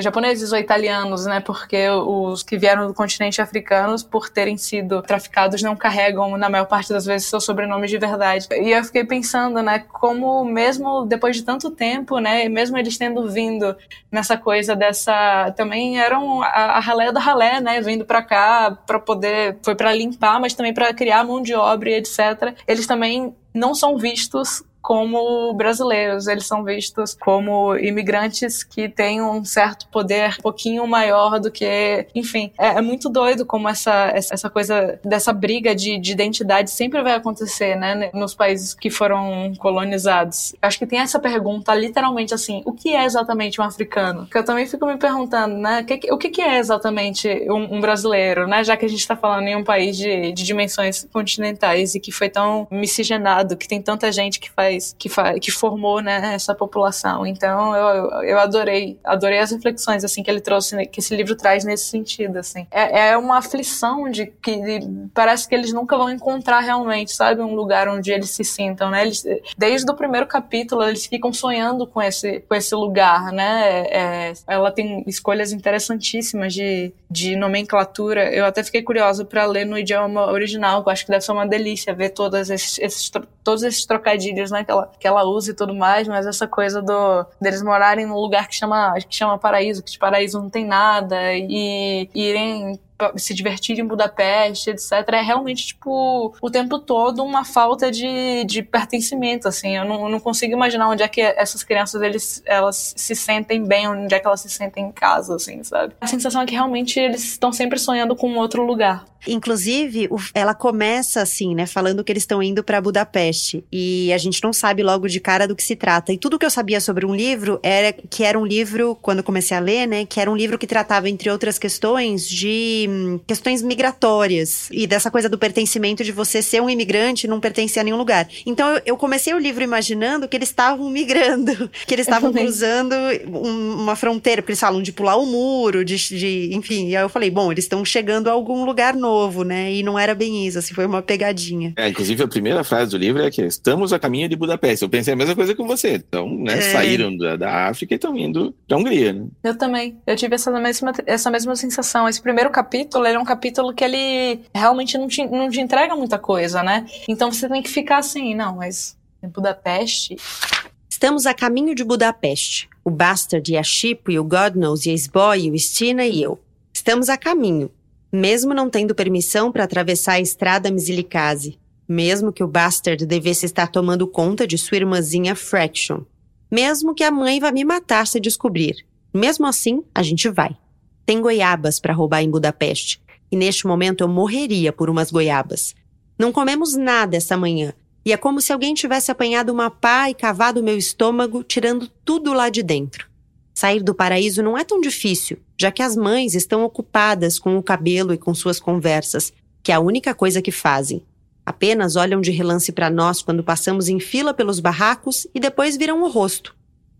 japoneses ou italianos, né? Porque os que vieram do continente africano, por terem sido traficados, não carregam, na maior parte das vezes, seus sobrenomes de verdade. E eu fiquei pensando, né? Como mesmo depois de tanto tempo, né, mesmo eles tendo vindo nessa coisa dessa, também eram a, a ralé da ralé, né, vindo para cá para poder, foi para limpar, mas também para criar mão de obra e etc. Eles também não são vistos como brasileiros, eles são vistos como imigrantes que têm um certo poder um pouquinho maior do que, enfim, é, é muito doido como essa, essa coisa dessa briga de, de, identidade sempre vai acontecer, né, nos países que foram colonizados. Acho que tem essa pergunta literalmente assim, o que é exatamente um africano? Que eu também fico me perguntando, né, o que, que é exatamente um, um, brasileiro, né, já que a gente está falando em um país de, de dimensões continentais e que foi tão miscigenado, que tem tanta gente que faz faz, que, fa, que formou né, essa população. Então eu, eu adorei, adorei as reflexões assim que ele trouxe, que esse livro traz nesse sentido. Assim. É, é uma aflição de que de, parece que eles nunca vão encontrar realmente, sabe, um lugar onde eles se sintam, né? Eles, desde o primeiro capítulo eles ficam sonhando com esse, com esse lugar, né? É, ela tem escolhas interessantíssimas de, de nomenclatura. Eu até fiquei curiosa para ler no idioma original, eu acho que deve ser uma delícia ver todos esses, esses, todos esses trocadilhos, né, que ela, que ela usa e tudo mais, mas essa coisa do deles morarem num lugar que chama, que chama paraíso, que de paraíso não tem nada, e irem se divertir em Budapeste, etc. É realmente, tipo, o tempo todo uma falta de, de pertencimento, assim. Eu não, eu não consigo imaginar onde é que essas crianças, eles, elas se sentem bem, onde é que elas se sentem em casa, assim, sabe? A sensação é que realmente eles estão sempre sonhando com outro lugar. Inclusive, ela começa assim, né, falando que eles estão indo para Budapeste e a gente não sabe logo de cara do que se trata. E tudo que eu sabia sobre um livro era que era um livro, quando comecei a ler, né, que era um livro que tratava entre outras questões de questões migratórias e dessa coisa do pertencimento de você ser um imigrante e não pertencer a nenhum lugar. Então eu, eu comecei o livro imaginando que eles estavam migrando, que eles estavam cruzando um, uma fronteira, porque eles falam de pular o muro, de, de enfim. E aí eu falei, bom, eles estão chegando a algum lugar novo novo, né? E não era bem isso, assim, foi uma pegadinha. É, inclusive a primeira frase do livro é que estamos a caminho de Budapeste. Eu pensei a mesma coisa com você. Então, né, é... saíram da, da, África e estão indo pra Hungria, né? Eu também. Eu tive essa mesma, essa mesma sensação. Esse primeiro capítulo, ele é um capítulo que ele realmente não te, não te entrega muita coisa, né? Então você tem que ficar assim, não, mas em Budapeste... Estamos a caminho de Budapeste. O Bastard e a Chipo e o God Knows e a Sboy e o Stina e eu. Estamos a caminho mesmo não tendo permissão para atravessar a estrada Misilicase, mesmo que o Bastard devesse estar tomando conta de sua irmãzinha Fraction, mesmo que a mãe vá me matar se descobrir. Mesmo assim, a gente vai. Tem goiabas para roubar em Budapeste, e neste momento eu morreria por umas goiabas. Não comemos nada essa manhã, e é como se alguém tivesse apanhado uma pá e cavado meu estômago, tirando tudo lá de dentro. Sair do paraíso não é tão difícil, já que as mães estão ocupadas com o cabelo e com suas conversas, que é a única coisa que fazem. Apenas olham de relance para nós quando passamos em fila pelos barracos e depois viram o rosto.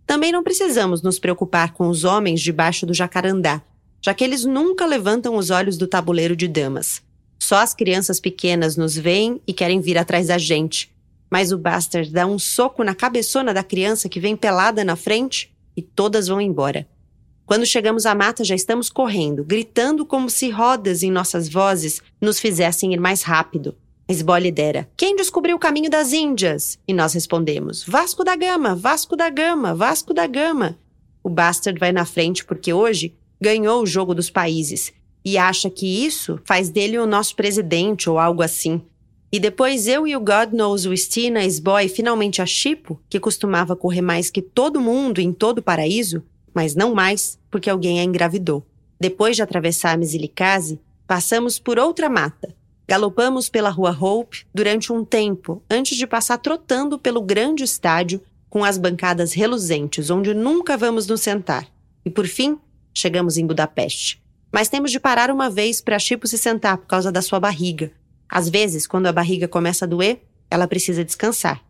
Também não precisamos nos preocupar com os homens debaixo do jacarandá, já que eles nunca levantam os olhos do tabuleiro de damas. Só as crianças pequenas nos veem e querem vir atrás da gente. Mas o Bastard dá um soco na cabeçona da criança que vem pelada na frente e todas vão embora. Quando chegamos à mata, já estamos correndo, gritando como se rodas em nossas vozes nos fizessem ir mais rápido. Esbó lidera. Quem descobriu o caminho das Índias? E nós respondemos: Vasco da Gama, Vasco da Gama, Vasco da Gama. O Bastard vai na frente porque hoje ganhou o jogo dos países e acha que isso faz dele o nosso presidente ou algo assim. E depois eu e o God Knows o Stina, Boy, finalmente a Chipo, que costumava correr mais que todo mundo em todo o paraíso, mas não mais porque alguém a engravidou. Depois de atravessar a Mesilicase, passamos por outra mata. Galopamos pela Rua Hope durante um tempo, antes de passar trotando pelo grande estádio com as bancadas reluzentes, onde nunca vamos nos sentar. E por fim, chegamos em Budapeste. Mas temos de parar uma vez para Chipo se sentar por causa da sua barriga, às vezes, quando a barriga começa a doer, ela precisa descansar.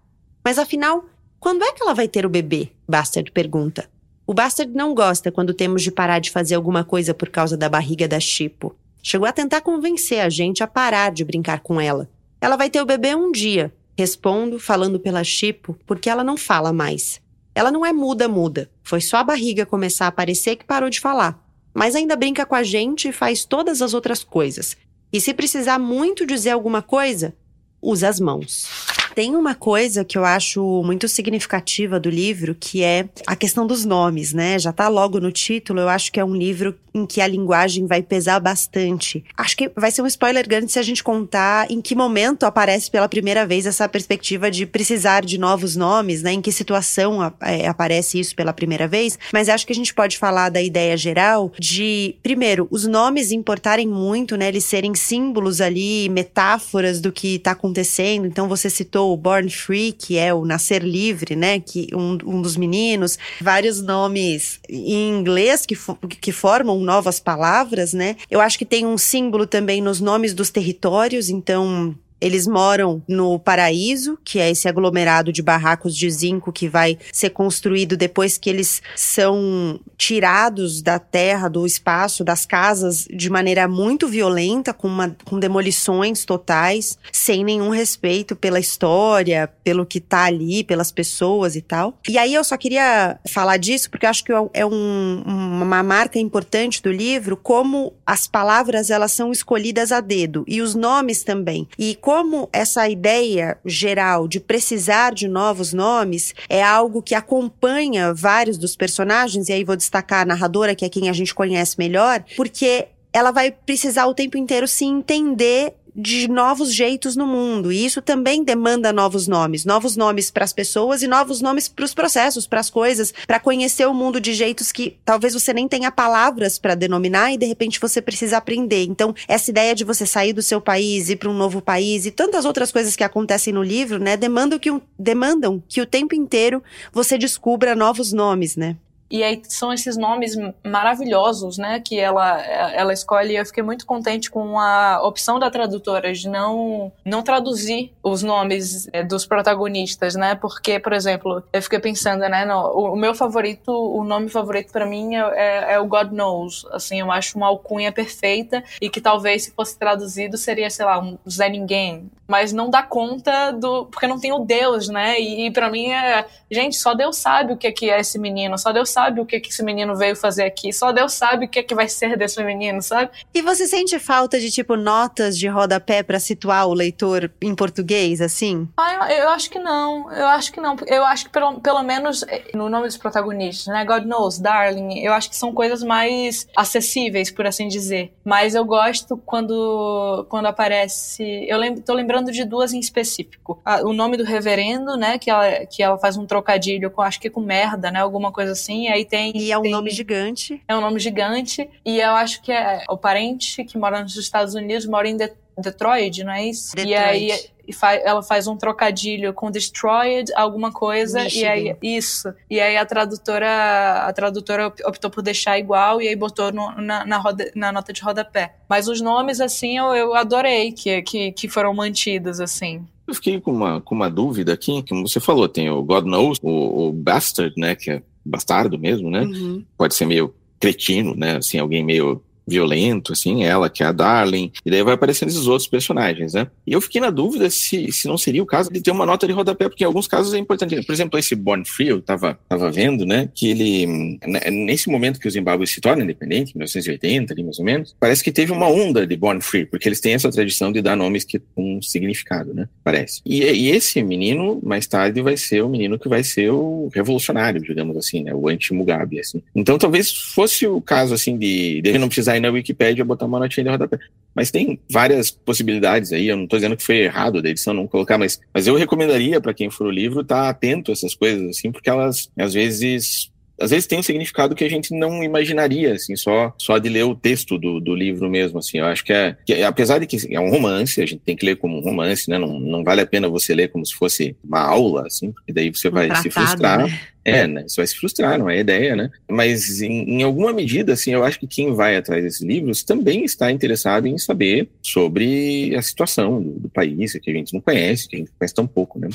Mas afinal, quando é que ela vai ter o bebê? Bastard pergunta. O Bastard não gosta quando temos de parar de fazer alguma coisa por causa da barriga da Chipo. Chegou a tentar convencer a gente a parar de brincar com ela. Ela vai ter o bebê um dia. Respondo, falando pela Chipo, porque ela não fala mais. Ela não é muda-muda. Foi só a barriga começar a aparecer que parou de falar. Mas ainda brinca com a gente e faz todas as outras coisas. E se precisar muito dizer alguma coisa, usa as mãos. Tem uma coisa que eu acho muito significativa do livro, que é a questão dos nomes, né? Já tá logo no título, eu acho que é um livro em que a linguagem vai pesar bastante. Acho que vai ser um spoiler grande se a gente contar em que momento aparece pela primeira vez essa perspectiva de precisar de novos nomes, né? Em que situação é, aparece isso pela primeira vez. Mas acho que a gente pode falar da ideia geral de, primeiro, os nomes importarem muito, né? Eles serem símbolos ali, metáforas do que tá acontecendo. Então você citou o Born Free, que é o nascer livre, né? Que um, um dos meninos, vários nomes em inglês que, que formam novas palavras, né? Eu acho que tem um símbolo também nos nomes dos territórios, então Eles moram no Paraíso, que é esse aglomerado de barracos de zinco que vai ser construído depois que eles são tirados da terra, do espaço, das casas de maneira muito violenta, com, uma, com demolições totais, sem nenhum respeito pela história, pelo que tá ali, pelas pessoas e tal. E aí eu só queria falar disso porque eu acho que é um, uma marca importante do livro, como as palavras elas são escolhidas a dedo e os nomes também. E como essa ideia geral de precisar de novos nomes é algo que acompanha vários dos personagens, e aí vou destacar a narradora, que é quem a gente conhece melhor, porque ela vai precisar o tempo inteiro se entender de novos jeitos no mundo. E isso também demanda novos nomes, novos nomes para as pessoas e novos nomes para os processos, para as coisas, para conhecer o mundo de jeitos que talvez você nem tenha palavras para denominar e de repente você precisa aprender. Então, essa ideia de você sair do seu país ir para um novo país e tantas outras coisas que acontecem no livro, né, demandam que, demandam que o tempo inteiro você descubra novos nomes, né? E aí são esses nomes maravilhosos, né, que ela, ela escolhe. Eu fiquei muito contente com a opção da tradutora de não, não traduzir os nomes é, dos protagonistas, né, porque, por exemplo, eu fiquei pensando, né, no, o meu favorito, o nome favorito para mim é, é, é, o God Knows. Assim, eu acho uma alcunha perfeita e que talvez se fosse traduzido seria, sei lá, um Zé Ninguém. Mas não dá conta do. Porque não tem o Deus, né, e, e para mim é. Gente, só Deus sabe o que é, que é esse menino, só Deus sabe sabe o que, que esse menino veio fazer aqui. Só Deus sabe o que, que vai ser desse menino, sabe? E você sente falta de, tipo, notas de rodapé para situar o leitor em português, assim? Ah, eu, eu, acho que não. Eu acho que não. Eu acho que pelo, pelo menos eh, no nome dos protagonistas, né? God knows, Darling, eu acho que são coisas mais acessíveis, por assim dizer. Mas eu gosto quando, quando aparece. Eu lembro, tô lembrando de duas em específico. Ah, o nome do reverendo, né? Que ela, que ela faz um trocadilho com, acho que com merda, né? Alguma coisa assim aí tem. E é um tem, nome gigante. É um nome gigante. E eu acho que é o parente que mora nos Estados Unidos mora em De Detroit, não é isso? Detroit. E aí e ela faz um trocadilho com destroyed, alguma coisa, Michigan. e aí isso. E aí a tradutora a tradutora optou por deixar igual e aí botou no, na, na, roda, na, nota de rodapé. Mas os nomes, assim, eu, eu adorei que, que, que foram mantidos, assim. Eu fiquei com uma, com uma dúvida aqui, como você falou, tem o God Knows, o, o Bastard, né, que é bastardo mesmo, né? Uhum. Pode ser meio cretino, né? Assim, alguém meio violento, assim, ela que é a Darling, e daí vai aparecendo esses outros personagens, né? E eu fiquei na dúvida se, se não seria o caso de ter uma nota de rodapé, porque em alguns casos é importante. Por exemplo, esse Born Free, eu tava, tava vendo, né, que ele, né, nesse momento que o Zimbábue se torna independente, 1980, ali mais ou menos, parece que teve uma onda de Born Free, porque eles têm essa tradição de dar nomes que com significado, né, parece. E, e esse menino, mais tarde, vai ser o menino que vai ser o revolucionário, digamos assim, né, o anti-Mugabe, assim. Então talvez fosse o caso, assim, de, de não precisar na Wikipedia botar uma notinha de rodapé. Mas tem várias possibilidades aí, eu não estou dizendo que foi errado da edição não colocar, mas, mas eu recomendaria para quem for o livro estar tá atento a essas coisas, assim, porque elas, às vezes, às vezes tem um significado que a gente não imaginaria, assim, só, só de ler o texto do, do livro mesmo, assim. Eu acho que é, que apesar de que é um romance, a gente tem que ler como um romance, né? Não, não vale a pena você ler como se fosse uma aula, assim, porque daí você vai um tratado, se frustrar. Né? É, né? Você vai se frustrar, não é a ideia, né? Mas em, em, alguma medida, assim, eu acho que quem vai atrás desses livros também está interessado em saber sobre a situação do, do país, que a gente não conhece, que a gente conhece tão pouco, né?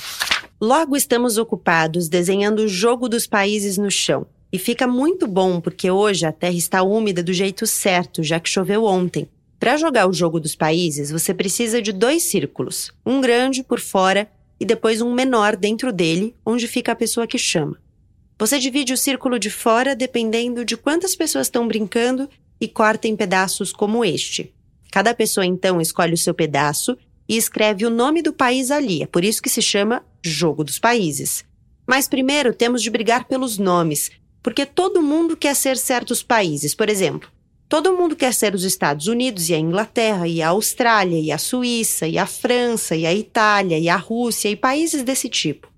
Logo estamos ocupados desenhando o jogo dos países no chão. E fica muito bom porque hoje a terra está úmida do jeito certo, já que choveu ontem. Para jogar o jogo dos países, você precisa de dois círculos, um grande por fora e depois um menor dentro dele, onde fica a pessoa que chama. Você divide o círculo de fora dependendo de quantas pessoas estão brincando e corta em pedaços como este. Cada pessoa então escolhe o seu pedaço e escreve o nome do país ali, é por isso que se chama Jogo dos Países. Mas primeiro temos de brigar pelos nomes, porque todo mundo quer ser certos países. Por exemplo, todo mundo quer ser os Estados Unidos e a Inglaterra, e a Austrália, e a Suíça, e a França, e a Itália, e a Rússia, e países desse tipo.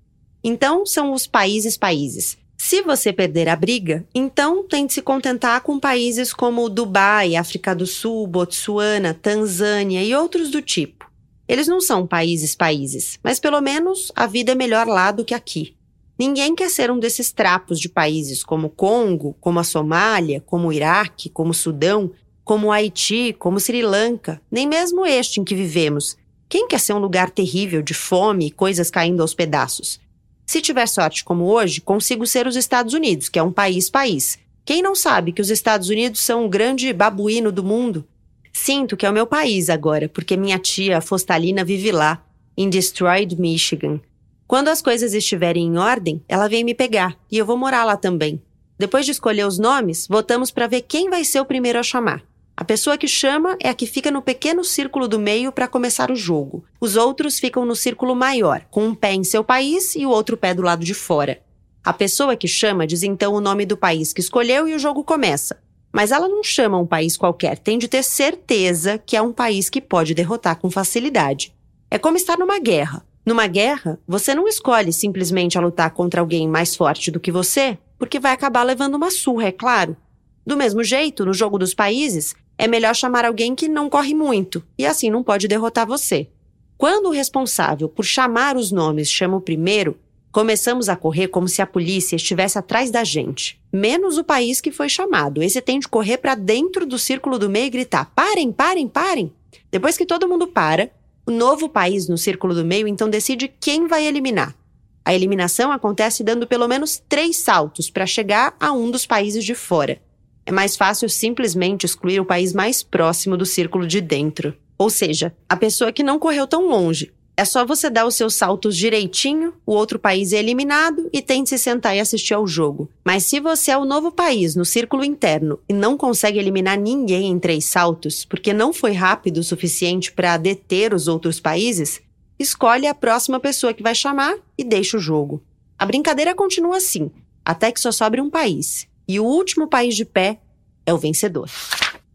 Então, são os países países. Se você perder a briga, então tente se contentar com países como Dubai, África do Sul, Botsuana, Tanzânia e outros do tipo. Eles não são países países, mas pelo menos a vida é melhor lá do que aqui. Ninguém quer ser um desses trapos de países como Congo, como a Somália, como o Iraque, como o Sudão, como o Haiti, como Sri Lanka, nem mesmo este em que vivemos, Quem quer ser um lugar terrível de fome e coisas caindo aos pedaços? Se tiver sorte como hoje, consigo ser os Estados Unidos, que é um país-país. Quem não sabe que os Estados Unidos são o grande babuíno do mundo? Sinto que é o meu país agora, porque minha tia, Fostalina, vive lá, em Destroyed, Michigan. Quando as coisas estiverem em ordem, ela vem me pegar e eu vou morar lá também. Depois de escolher os nomes, votamos para ver quem vai ser o primeiro a chamar. A pessoa que chama é a que fica no pequeno círculo do meio para começar o jogo. Os outros ficam no círculo maior, com um pé em seu país e o outro pé do lado de fora. A pessoa que chama diz então o nome do país que escolheu e o jogo começa. Mas ela não chama um país qualquer, tem de ter certeza que é um país que pode derrotar com facilidade. É como estar numa guerra. Numa guerra, você não escolhe simplesmente a lutar contra alguém mais forte do que você, porque vai acabar levando uma surra, é claro. Do mesmo jeito, no jogo dos países, é melhor chamar alguém que não corre muito, e assim não pode derrotar você. Quando o responsável por chamar os nomes chama o primeiro, começamos a correr como se a polícia estivesse atrás da gente. Menos o país que foi chamado. Esse tem de correr para dentro do círculo do meio e gritar: parem, parem, parem. Depois que todo mundo para, o novo país no círculo do meio então decide quem vai eliminar. A eliminação acontece dando pelo menos três saltos para chegar a um dos países de fora. É mais fácil simplesmente excluir o país mais próximo do círculo de dentro. Ou seja, a pessoa que não correu tão longe, é só você dar os seus saltos direitinho, o outro país é eliminado e tem de se sentar e assistir ao jogo. Mas se você é o novo país no círculo interno e não consegue eliminar ninguém em três saltos, porque não foi rápido o suficiente para deter os outros países, escolhe a próxima pessoa que vai chamar e deixa o jogo. A brincadeira continua assim, até que só sobre um país. E o último país de pé é o vencedor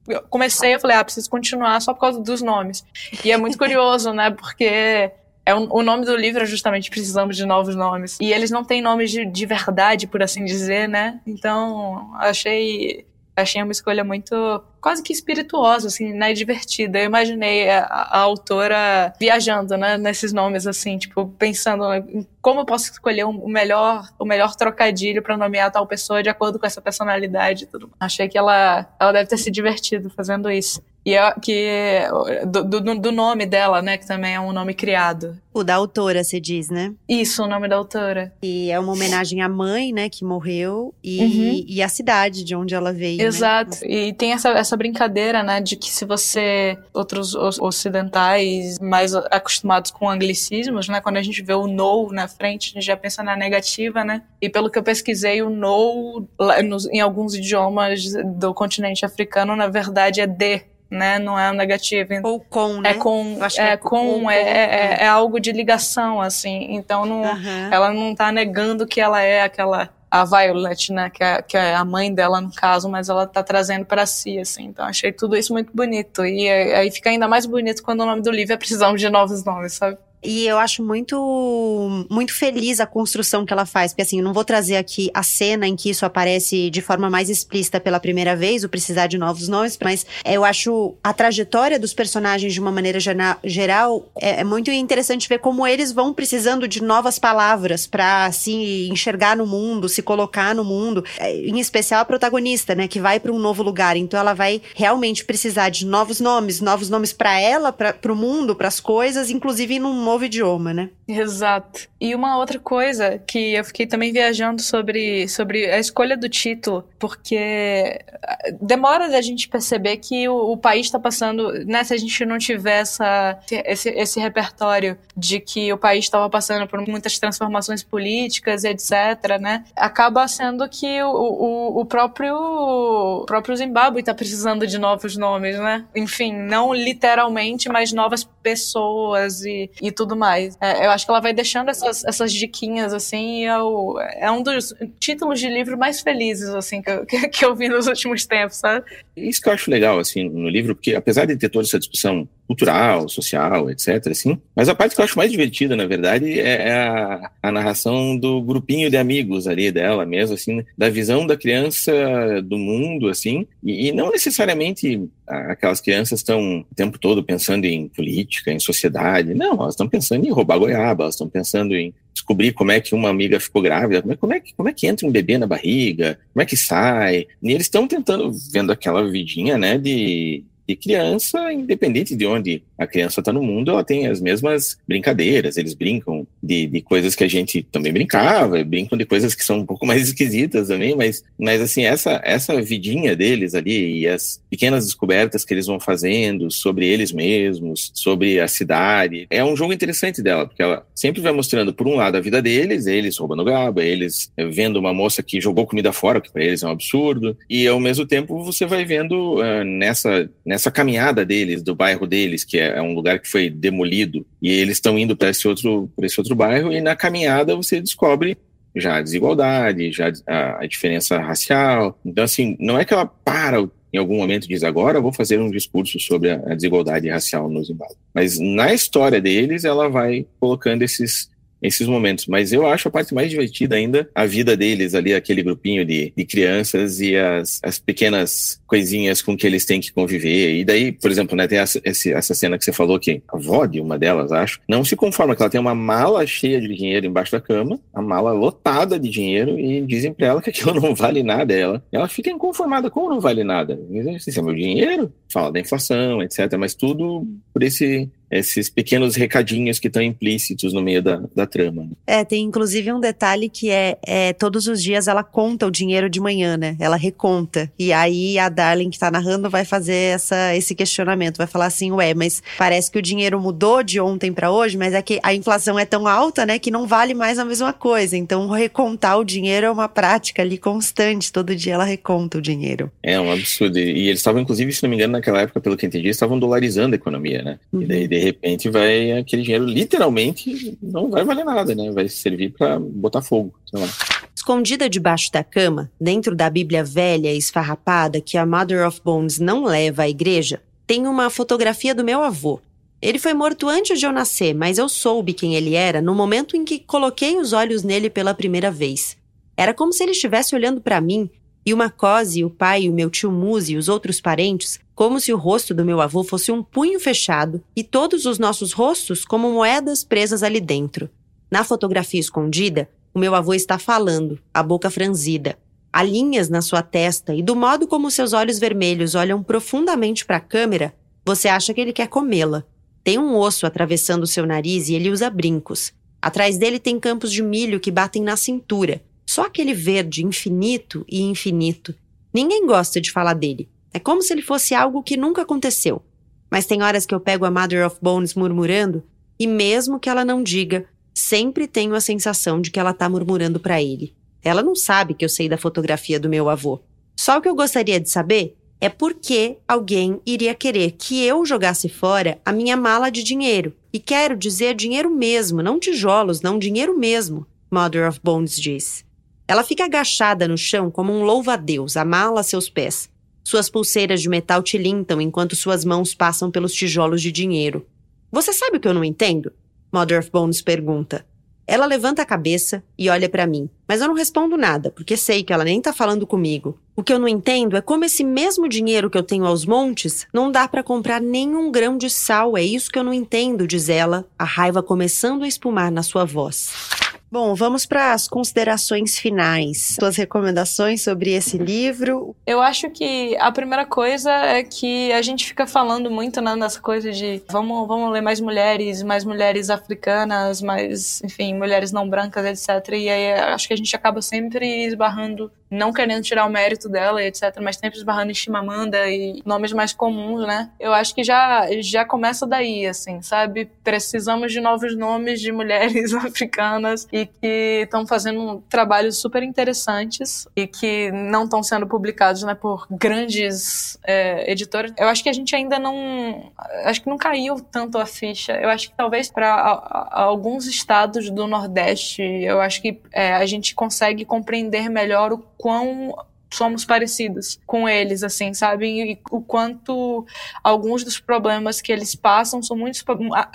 eu comecei, eu falei, ah, preciso continuar só por causa dos nomes. E é muito curioso, né? Porque é um, o nome do livro é justamente Precisamos de Novos Nomes. E eles não têm nomes de, de verdade, por assim dizer, né? Então, achei achei uma escolha muito quase que espirituosa, assim, né, divertida. Eu imaginei a, a, autora viajando, né, nesses nomes, assim, tipo, pensando em como eu posso escolher o melhor, o melhor trocadilho para nomear tal pessoa de acordo com essa personalidade e tudo. Achei que ela, ela deve ter se divertido fazendo isso. E é, que do, do, do, nome dela, né? Que também é um nome criado. O da autora, você diz, né? Isso, o nome da autora. E é uma homenagem à mãe, né? Que morreu e, uhum. e à cidade de onde ela veio. Né? Exato. Né? E tem essa, essa brincadeira, né? De que se você. Outros ocidentais mais acostumados com anglicismos, né? Quando a gente vê o no na frente, a gente já pensa na negativa, né? E pelo que eu pesquisei, o no em alguns idiomas do continente africano, na verdade, é de né? Não é negativo. Ou com, né? É com, é, é, com, é, é, é, algo de ligação, assim. Então, não, uhum. ela não tá negando que ela é aquela a Violet, né, que é, que é a mãe dela no caso, mas ela tá trazendo para si, assim. Então achei tudo isso muito bonito. E aí fica ainda mais bonito quando o nome do livro é Precisamos de Novos Nomes, sabe? E eu acho muito muito feliz a construção que ela faz, porque assim, eu não vou trazer aqui a cena em que isso aparece de forma mais explícita pela primeira vez, o precisar de novos nomes, mas eu acho a trajetória dos personagens de uma maneira geral é, é muito interessante ver como eles vão precisando de novas palavras para se enxergar no mundo, se colocar no mundo, é, em especial a protagonista, né, que vai para um novo lugar, então ela vai realmente precisar de novos nomes, novos nomes para ela, para o mundo, para as coisas, inclusive num novo idioma, né? Exato. E uma outra coisa que eu fiquei também viajando sobre, sobre a escolha do título, porque demora da gente perceber que o, o país está passando, né? Se a gente não tiver essa, esse, esse repertório de que o país estava passando por muitas transformações políticas, etc., né? Acaba sendo que o, o, o próprio, o próprio Zimbábue está precisando de novos nomes, né? Enfim, não literalmente, mas novas pessoas e, e tudo tudo mais. É, eu acho que ela vai deixando essas, essas diquinhas, assim, e é, um dos títulos de livro mais felizes, assim, que que eu vi nos últimos tempos, sabe? Isso que eu acho legal, assim, no livro, porque apesar de ter toda essa discussão cultural, social, etc, assim, mas a parte que eu acho mais divertida, na verdade, é, é a, a narração do grupinho de amigos ali dela mesmo, assim, da visão da criança do mundo, assim, e, e não necessariamente aquelas crianças estão o tempo todo pensando em política, em sociedade. Não, elas estão pensando em roubar goiaba, elas estão pensando em descobrir como é que uma amiga ficou grávida, como é, como é, que, como é que entra um bebê na barriga, como é que sai. E eles estão tentando, vendo aquela vidinha, né, de, de criança, independente de onde a criança está no mundo, ela tem as mesmas brincadeiras. Eles brincam de, de coisas que a gente também brincava, brincam de coisas que são um pouco mais esquisitas também, mas, mas assim, essa, essa vidinha deles ali e as pequenas descobertas que eles vão fazendo sobre eles mesmos, sobre a cidade, é um jogo interessante dela, porque ela sempre vai mostrando, por um lado, a vida deles, eles roubando gaba, eles vendo uma moça que jogou comida fora, que para eles é um absurdo, e ao mesmo tempo você vai vendo uh, nessa, nessa caminhada deles, do bairro deles, que é, é um lugar que foi demolido, e eles estão indo para esse, outro, esse outro bairro, e na caminhada você descobre já a desigualdade, já a, a diferença racial. Então, assim, não é que ela para em algum momento diz agora vou fazer um discurso sobre a, desigualdade racial no Zimbábue. Mas na história deles, ela vai colocando esses esses momentos. Mas eu acho a parte mais divertida ainda a vida deles ali, aquele grupinho de, de crianças e as, as pequenas coisinhas com que eles têm que conviver. E daí, por exemplo, né, tem essa, essa cena que você falou que a avó de uma delas, acho, não se conforma que ela tem uma mala cheia de dinheiro embaixo da cama, a mala lotada de dinheiro, e dizem pra ela que aquilo não vale nada. Ela, ela fica inconformada, como não vale nada? Isso é meu dinheiro? Fala da inflação, etc. Mas tudo por esse esses pequenos recadinhos que estão implícitos no meio da, da trama. Né? É, tem inclusive um detalhe que é, é, todos os dias ela conta o dinheiro de manhã, né? Ela reconta. E aí a Darling que tá narrando vai fazer essa, esse questionamento, vai falar assim, ué, mas parece que o dinheiro mudou de ontem para hoje, mas é que a inflação é tão alta, né, que não vale mais a mesma coisa. Então recontar o dinheiro é uma prática ali constante, todo dia ela reconta o dinheiro. É um absurdo. E eles estavam, inclusive, se não me engano, naquela época, pelo que eu entendi, estavam dolarizando a economia, né? Uhum. E daí, de repente vai aquele dinheiro literalmente não vai valer nada, né? Vai servir para botar fogo, sei lá. Escondida debaixo da cama, dentro da Bíblia velha e esfarrapada que a Mother of Bones não leva à igreja, tem uma fotografia do meu avô. Ele foi morto antes de eu nascer, mas eu soube quem ele era no momento em que coloquei os olhos nele pela primeira vez. Era como se ele estivesse olhando para mim, e o Macose, o pai, o meu tio Muzi e os outros parentes como se o rosto do meu avô fosse um punho fechado e todos os nossos rostos como moedas presas ali dentro. Na fotografia escondida, o meu avô está falando, a boca franzida. Há linhas na sua testa e do modo como seus olhos vermelhos olham profundamente para a câmera, você acha que ele quer comê-la. Tem um osso atravessando seu nariz e ele usa brincos. Atrás dele tem campos de milho que batem na cintura. Só aquele verde infinito e infinito. Ninguém gosta de falar dele. É como se ele fosse algo que nunca aconteceu. Mas tem horas que eu pego a Mother of Bones murmurando, e mesmo que ela não diga, sempre tenho a sensação de que ela está murmurando para ele. Ela não sabe que eu sei da fotografia do meu avô. Só o que eu gostaria de saber é por que alguém iria querer que eu jogasse fora a minha mala de dinheiro. E quero dizer dinheiro mesmo, não tijolos, não dinheiro mesmo, Mother of Bones diz. Ela fica agachada no chão como um louva-a-Deus, a mala a seus pés. Suas pulseiras de metal tilintam enquanto suas mãos passam pelos tijolos de dinheiro. Você sabe o que eu não entendo? Mother of Bones pergunta. Ela levanta a cabeça e olha para mim, mas eu não respondo nada, porque sei que ela nem tá falando comigo. O que eu não entendo é como esse mesmo dinheiro que eu tenho aos montes não dá para comprar nenhum grão de sal. É isso que eu não entendo, diz ela, a raiva começando a espumar na sua voz. Bom, vamos para as considerações finais. Suas recomendações sobre esse livro? Eu acho que a primeira coisa é que a gente fica falando muito né, nessa coisa de vamos, vamos ler mais mulheres, mais mulheres africanas, mais, enfim, mulheres não brancas, etc. E aí acho que gente acaba sempre esbarrando não querendo tirar o mérito dela etc, mas sempre esbarrando em Chimamanda e nomes mais comuns, né? Eu acho que já, já começa daí, assim, sabe? Precisamos de novos nomes de mulheres africanas e que estão fazendo trabalhos super interessantes e que não estão sendo publicados, né, por grandes é, editoras. Eu acho que a gente ainda não, acho que não caiu tanto a ficha. Eu acho que talvez para alguns estados do Nordeste, eu acho que é, a gente consegue compreender melhor o quão somos parecidos com eles, assim, sabe? E o quanto alguns dos problemas que eles passam são muito,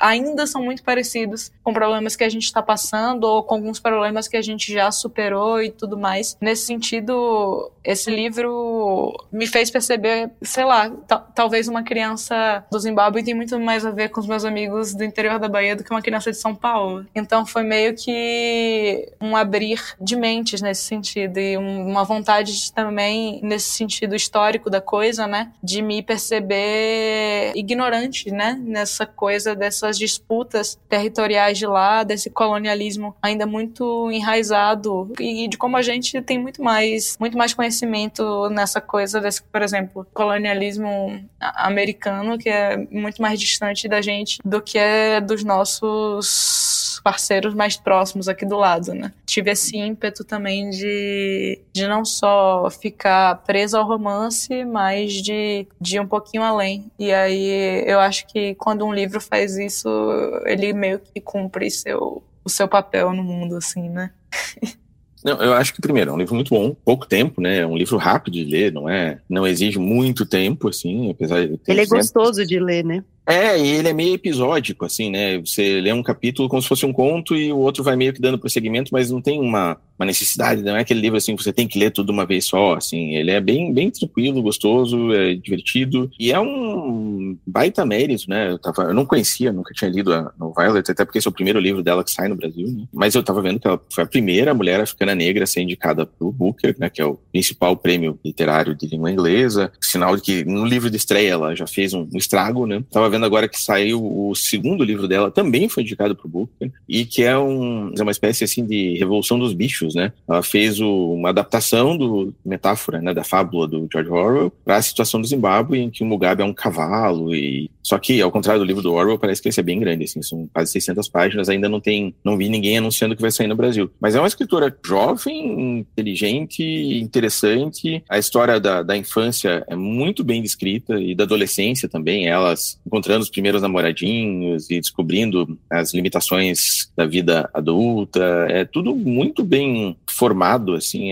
ainda são muito parecidos com problemas que a gente está passando ou com alguns problemas que a gente já superou e tudo mais. Nesse sentido, esse livro me fez perceber, sei lá, talvez uma criança do Zimbábue tem muito mais a ver com os meus amigos do interior da Bahia do que uma criança de São Paulo. Então foi meio que um abrir de mentes nesse sentido e uma vontade de também também nesse sentido histórico da coisa, né? De me perceber ignorante, né? Nessa coisa dessas disputas territoriais de lá, desse colonialismo ainda muito enraizado e de como a gente tem muito mais, muito mais conhecimento nessa coisa desse, por exemplo, colonialismo americano, que é muito mais distante da gente do que é dos nossos parceiros mais próximos aqui do lado, né? Tive esse ímpeto também de, de não só ficar presa ao romance, mas de, de ir um pouquinho além. E aí eu acho que quando um livro faz isso, ele meio que cumpre seu, o seu papel no mundo, assim, né? Não, eu acho que primeiro é um livro muito bom, pouco tempo, né? É um livro rápido de ler, não é? Não exige muito tempo, assim, apesar de ter Ele é gostoso de ler, né? É, e ele é meio episódico, assim, né? Você lê um capítulo como se fosse um conto e o outro vai meio que dando prosseguimento, mas não tem uma, uma necessidade, não é aquele livro assim que você tem que ler tudo uma vez só, assim. Ele é bem, bem tranquilo, gostoso, é divertido e é um baita mérito, né? Eu, tava, eu não conhecia, nunca tinha lido a no Violet, até porque esse é o primeiro livro dela que sai no Brasil, né? Mas eu tava vendo que ela foi a primeira mulher africana negra a ser indicada pro Booker, né? Que é o principal prêmio literário de língua inglesa, sinal de que no livro de estreia ela já fez um estrago, né? Tava vendo agora que saiu o segundo livro dela, também foi indicado pro Booker, e que é, um, é uma espécie assim de revolução dos bichos, né? Ela fez o, uma adaptação do metáfora, né, da fábula do George Orwell para a situação do Zimbábue, em que o Mugabe é um cavalo e só que ao contrário do livro do Orwell, parece que esse é bem grande, assim, são quase 600 páginas, ainda não tem, não vi ninguém anunciando que vai sair no Brasil. Mas é uma escritora jovem, inteligente, interessante. A história da, da infância é muito bem descrita e da adolescência também, elas encontrando os primeiros namoradinhos e descobrindo as limitações da vida adulta. É tudo muito bem formado, assim.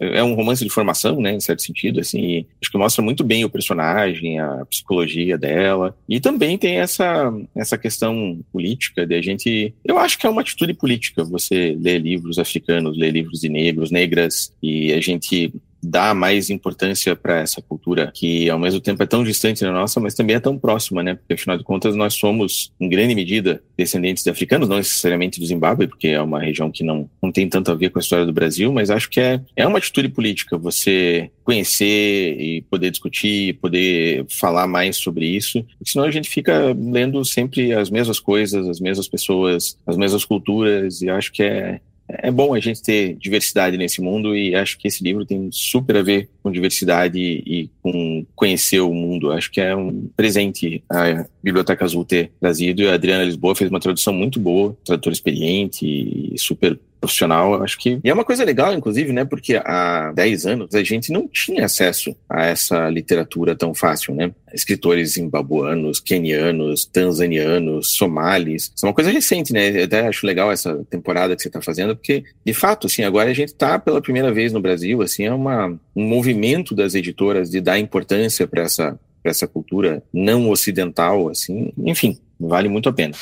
é um romance de formação, né, em certo sentido, assim. acho que mostra muito bem o personagem, a psicologia dela. E também tem essa, essa questão política de a gente. Eu acho que é uma atitude política você ler livros africanos, ler livros de negros, negras, e a gente dá mais importância para essa cultura que ao mesmo tempo é tão distante da nossa, mas também é tão próxima, né? Porque afinal de contas nós somos em grande medida descendentes de africanos, não necessariamente do Zimbábue, porque é uma região que não, não tem tanto a ver com a história do Brasil, mas acho que é, é uma atitude política você conhecer e poder discutir, poder falar mais sobre isso, porque senão a gente fica lendo sempre as mesmas coisas, as mesmas pessoas, as mesmas culturas, e acho que é, é bom a gente ter diversidade nesse mundo e acho que esse livro tem super a ver com diversidade e com conhecer o mundo. Acho que é um presente a Biblioteca Azul ter trazido e a Adriana Lisboa fez uma tradução muito boa, tradutor experiente e super profissional, acho que. E é uma coisa legal, inclusive, né? Porque há 10 anos a gente não tinha acesso a essa literatura tão fácil, né? Escritores zimbabuanos, kenianos, tanzanianos, somalis. Isso é uma coisa recente, né? Eu até acho legal essa temporada que você está fazendo, porque, de fato, assim, agora a gente está pela primeira vez no Brasil, assim, é uma, um movimento das editoras de dar importância para essa, essa cultura não ocidental, assim. Enfim, vale muito a pena.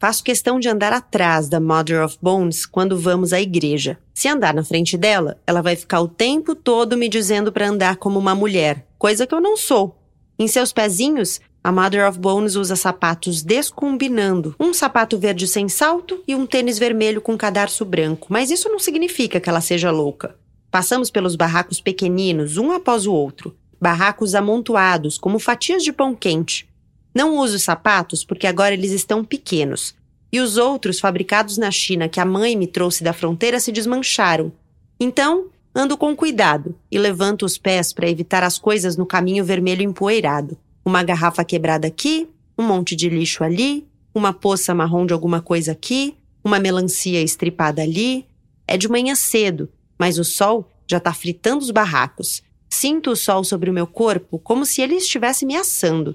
Faço questão de andar atrás da Mother of Bones quando vamos à igreja. Se andar na frente dela, ela vai ficar o tempo todo me dizendo para andar como uma mulher, coisa que eu não sou. Em seus pezinhos, a Mother of Bones usa sapatos descombinando, um sapato verde sem salto e um tênis vermelho com cadarço branco, mas isso não significa que ela seja louca. Passamos pelos barracos pequeninos, um após o outro, barracos amontoados como fatias de pão quente, não uso sapatos porque agora eles estão pequenos. E os outros, fabricados na China, que a mãe me trouxe da fronteira, se desmancharam. Então, ando com cuidado e levanto os pés para evitar as coisas no caminho vermelho empoeirado. Uma garrafa quebrada aqui, um monte de lixo ali, uma poça marrom de alguma coisa aqui, uma melancia estripada ali. É de manhã cedo, mas o sol já está fritando os barracos. Sinto o sol sobre o meu corpo como se ele estivesse me assando.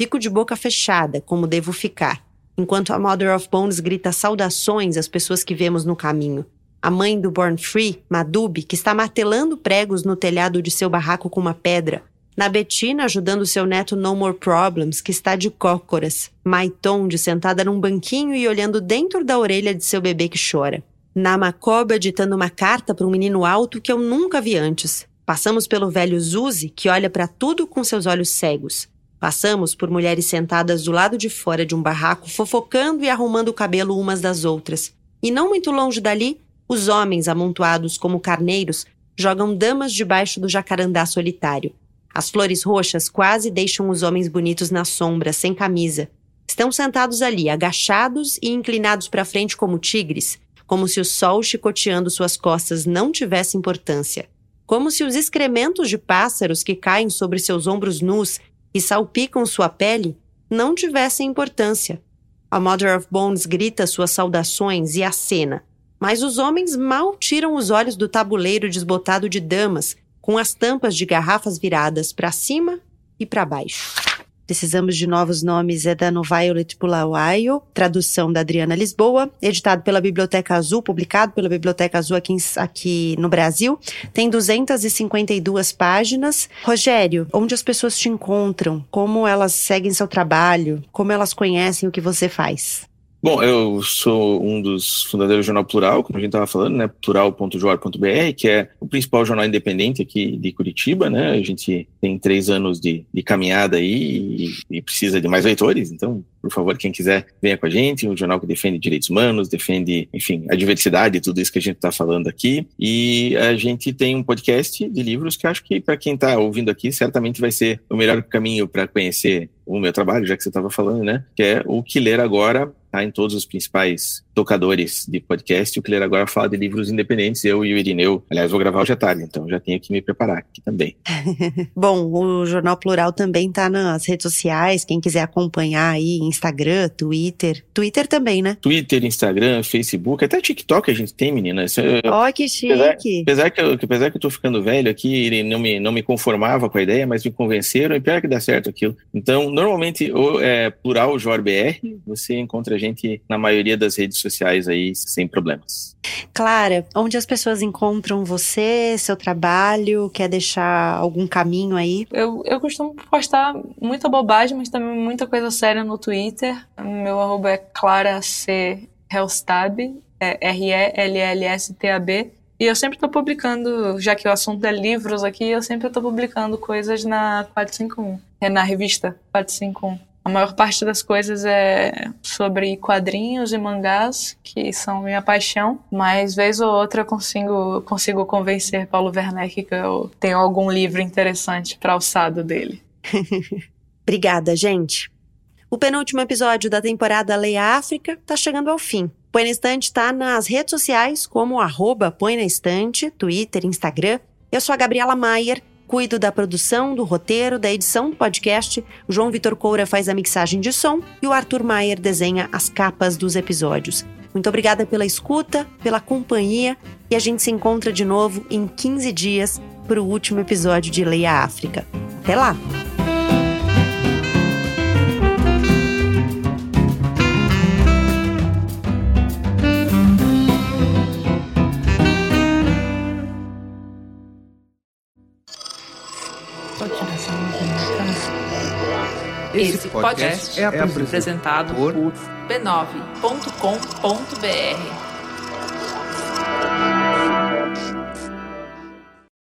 Fico de boca fechada, como devo ficar, enquanto a Mother of Bones grita saudações às pessoas que vemos no caminho. A mãe do Born Free, Madube, que está martelando pregos no telhado de seu barraco com uma pedra. Na Betina, ajudando seu neto No More Problems, que está de cócoras. Maitonde, sentada num banquinho e olhando dentro da orelha de seu bebê que chora. Na Macoba, ditando uma carta para um menino alto que eu nunca vi antes. Passamos pelo velho Zuzi, que olha para tudo com seus olhos cegos. Passamos por mulheres sentadas do lado de fora de um barraco, fofocando e arrumando o cabelo umas das outras. E não muito longe dali, os homens amontoados como carneiros, jogam damas debaixo do jacarandá solitário. As flores roxas quase deixam os homens bonitos na sombra, sem camisa. Estão sentados ali, agachados e inclinados para frente como tigres, como se o sol chicoteando suas costas não tivesse importância. Como se os excrementos de pássaros que caem sobre seus ombros nus e salpicam sua pele não tivessem importância. A Mother of Bones grita suas saudações e acena, mas os homens mal tiram os olhos do tabuleiro desbotado de damas, com as tampas de garrafas viradas para cima e para baixo. Precisamos de Novos Nomes é da No Violet Pulawayo, tradução da Adriana Lisboa, editado pela Biblioteca Azul, publicado pela Biblioteca Azul aqui, aqui no Brasil. Tem 252 páginas. Rogério, onde as pessoas te encontram? Como elas seguem seu trabalho? Como elas conhecem o que você faz? Bom, eu sou um dos fundadores do Jornal Plural, como a gente estava falando, né? Plural.jor.br, que é o principal jornal independente aqui de Curitiba, né? A gente tem três anos de, de caminhada aí e, e, precisa de mais leitores, então, por favor, quem quiser, venha com a gente. Um jornal que defende direitos humanos, defende, enfim, a diversidade, tudo isso que a gente está falando aqui. E a gente tem um podcast de livros que acho que, para quem está ouvindo aqui, certamente vai ser o melhor caminho para conhecer o meu trabalho, já que você estava falando, né? Que é o Que Ler Agora, tá em todos os principais tocadores de podcast. O Clear agora fala de livros independentes. Eu e o Irineu, aliás, vou gravar hoje à tarde, então já tenho que me preparar aqui também. Bom, o Jornal Plural também está nas redes sociais. Quem quiser acompanhar aí, Instagram, Twitter. Twitter também, né? Twitter, Instagram, Facebook, até TikTok a gente tem, menina. Ó, oh, que chique. Apesar, apesar, que eu, apesar que eu tô ficando velho aqui, ele não me, não me conformava com a ideia, mas me convenceram e pior que dá certo aquilo. Então, normalmente, o é, Plural Jor BR, você encontra a gente na maioria das redes sociais aí sem problemas. Clara, onde as pessoas encontram você, seu trabalho, quer deixar algum caminho aí? Eu, eu costumo postar muita bobagem, mas também muita coisa séria no Twitter. Meu arroba é Clara C. Hellstab, é R-E-L-L-S-T-A-B. E eu sempre estou publicando, já que o assunto é livros aqui, eu sempre estou publicando coisas na 451, é na revista 451. A maior parte das coisas é sobre quadrinhos e mangás, que são minha paixão, mas vez ou outra eu consigo, consigo convencer Paulo Werneck que eu tenho algum livro interessante para alçado dele. Obrigada, gente. O penúltimo episódio da temporada Leia África está chegando ao fim. Põe na Estante está nas redes sociais como arroba Põe na Estante, Twitter, Instagram. Eu sou a Gabriela Maier Cuido da produção, do roteiro, da edição do podcast. O João Vitor Coura faz a mixagem de som e o Arthur Maier desenha as capas dos episódios. Muito obrigada pela escuta, pela companhia e a gente se encontra de novo em 15 dias para o último episódio de Leia África. Até lá! Esse podcast é apresentado por b9.com.br.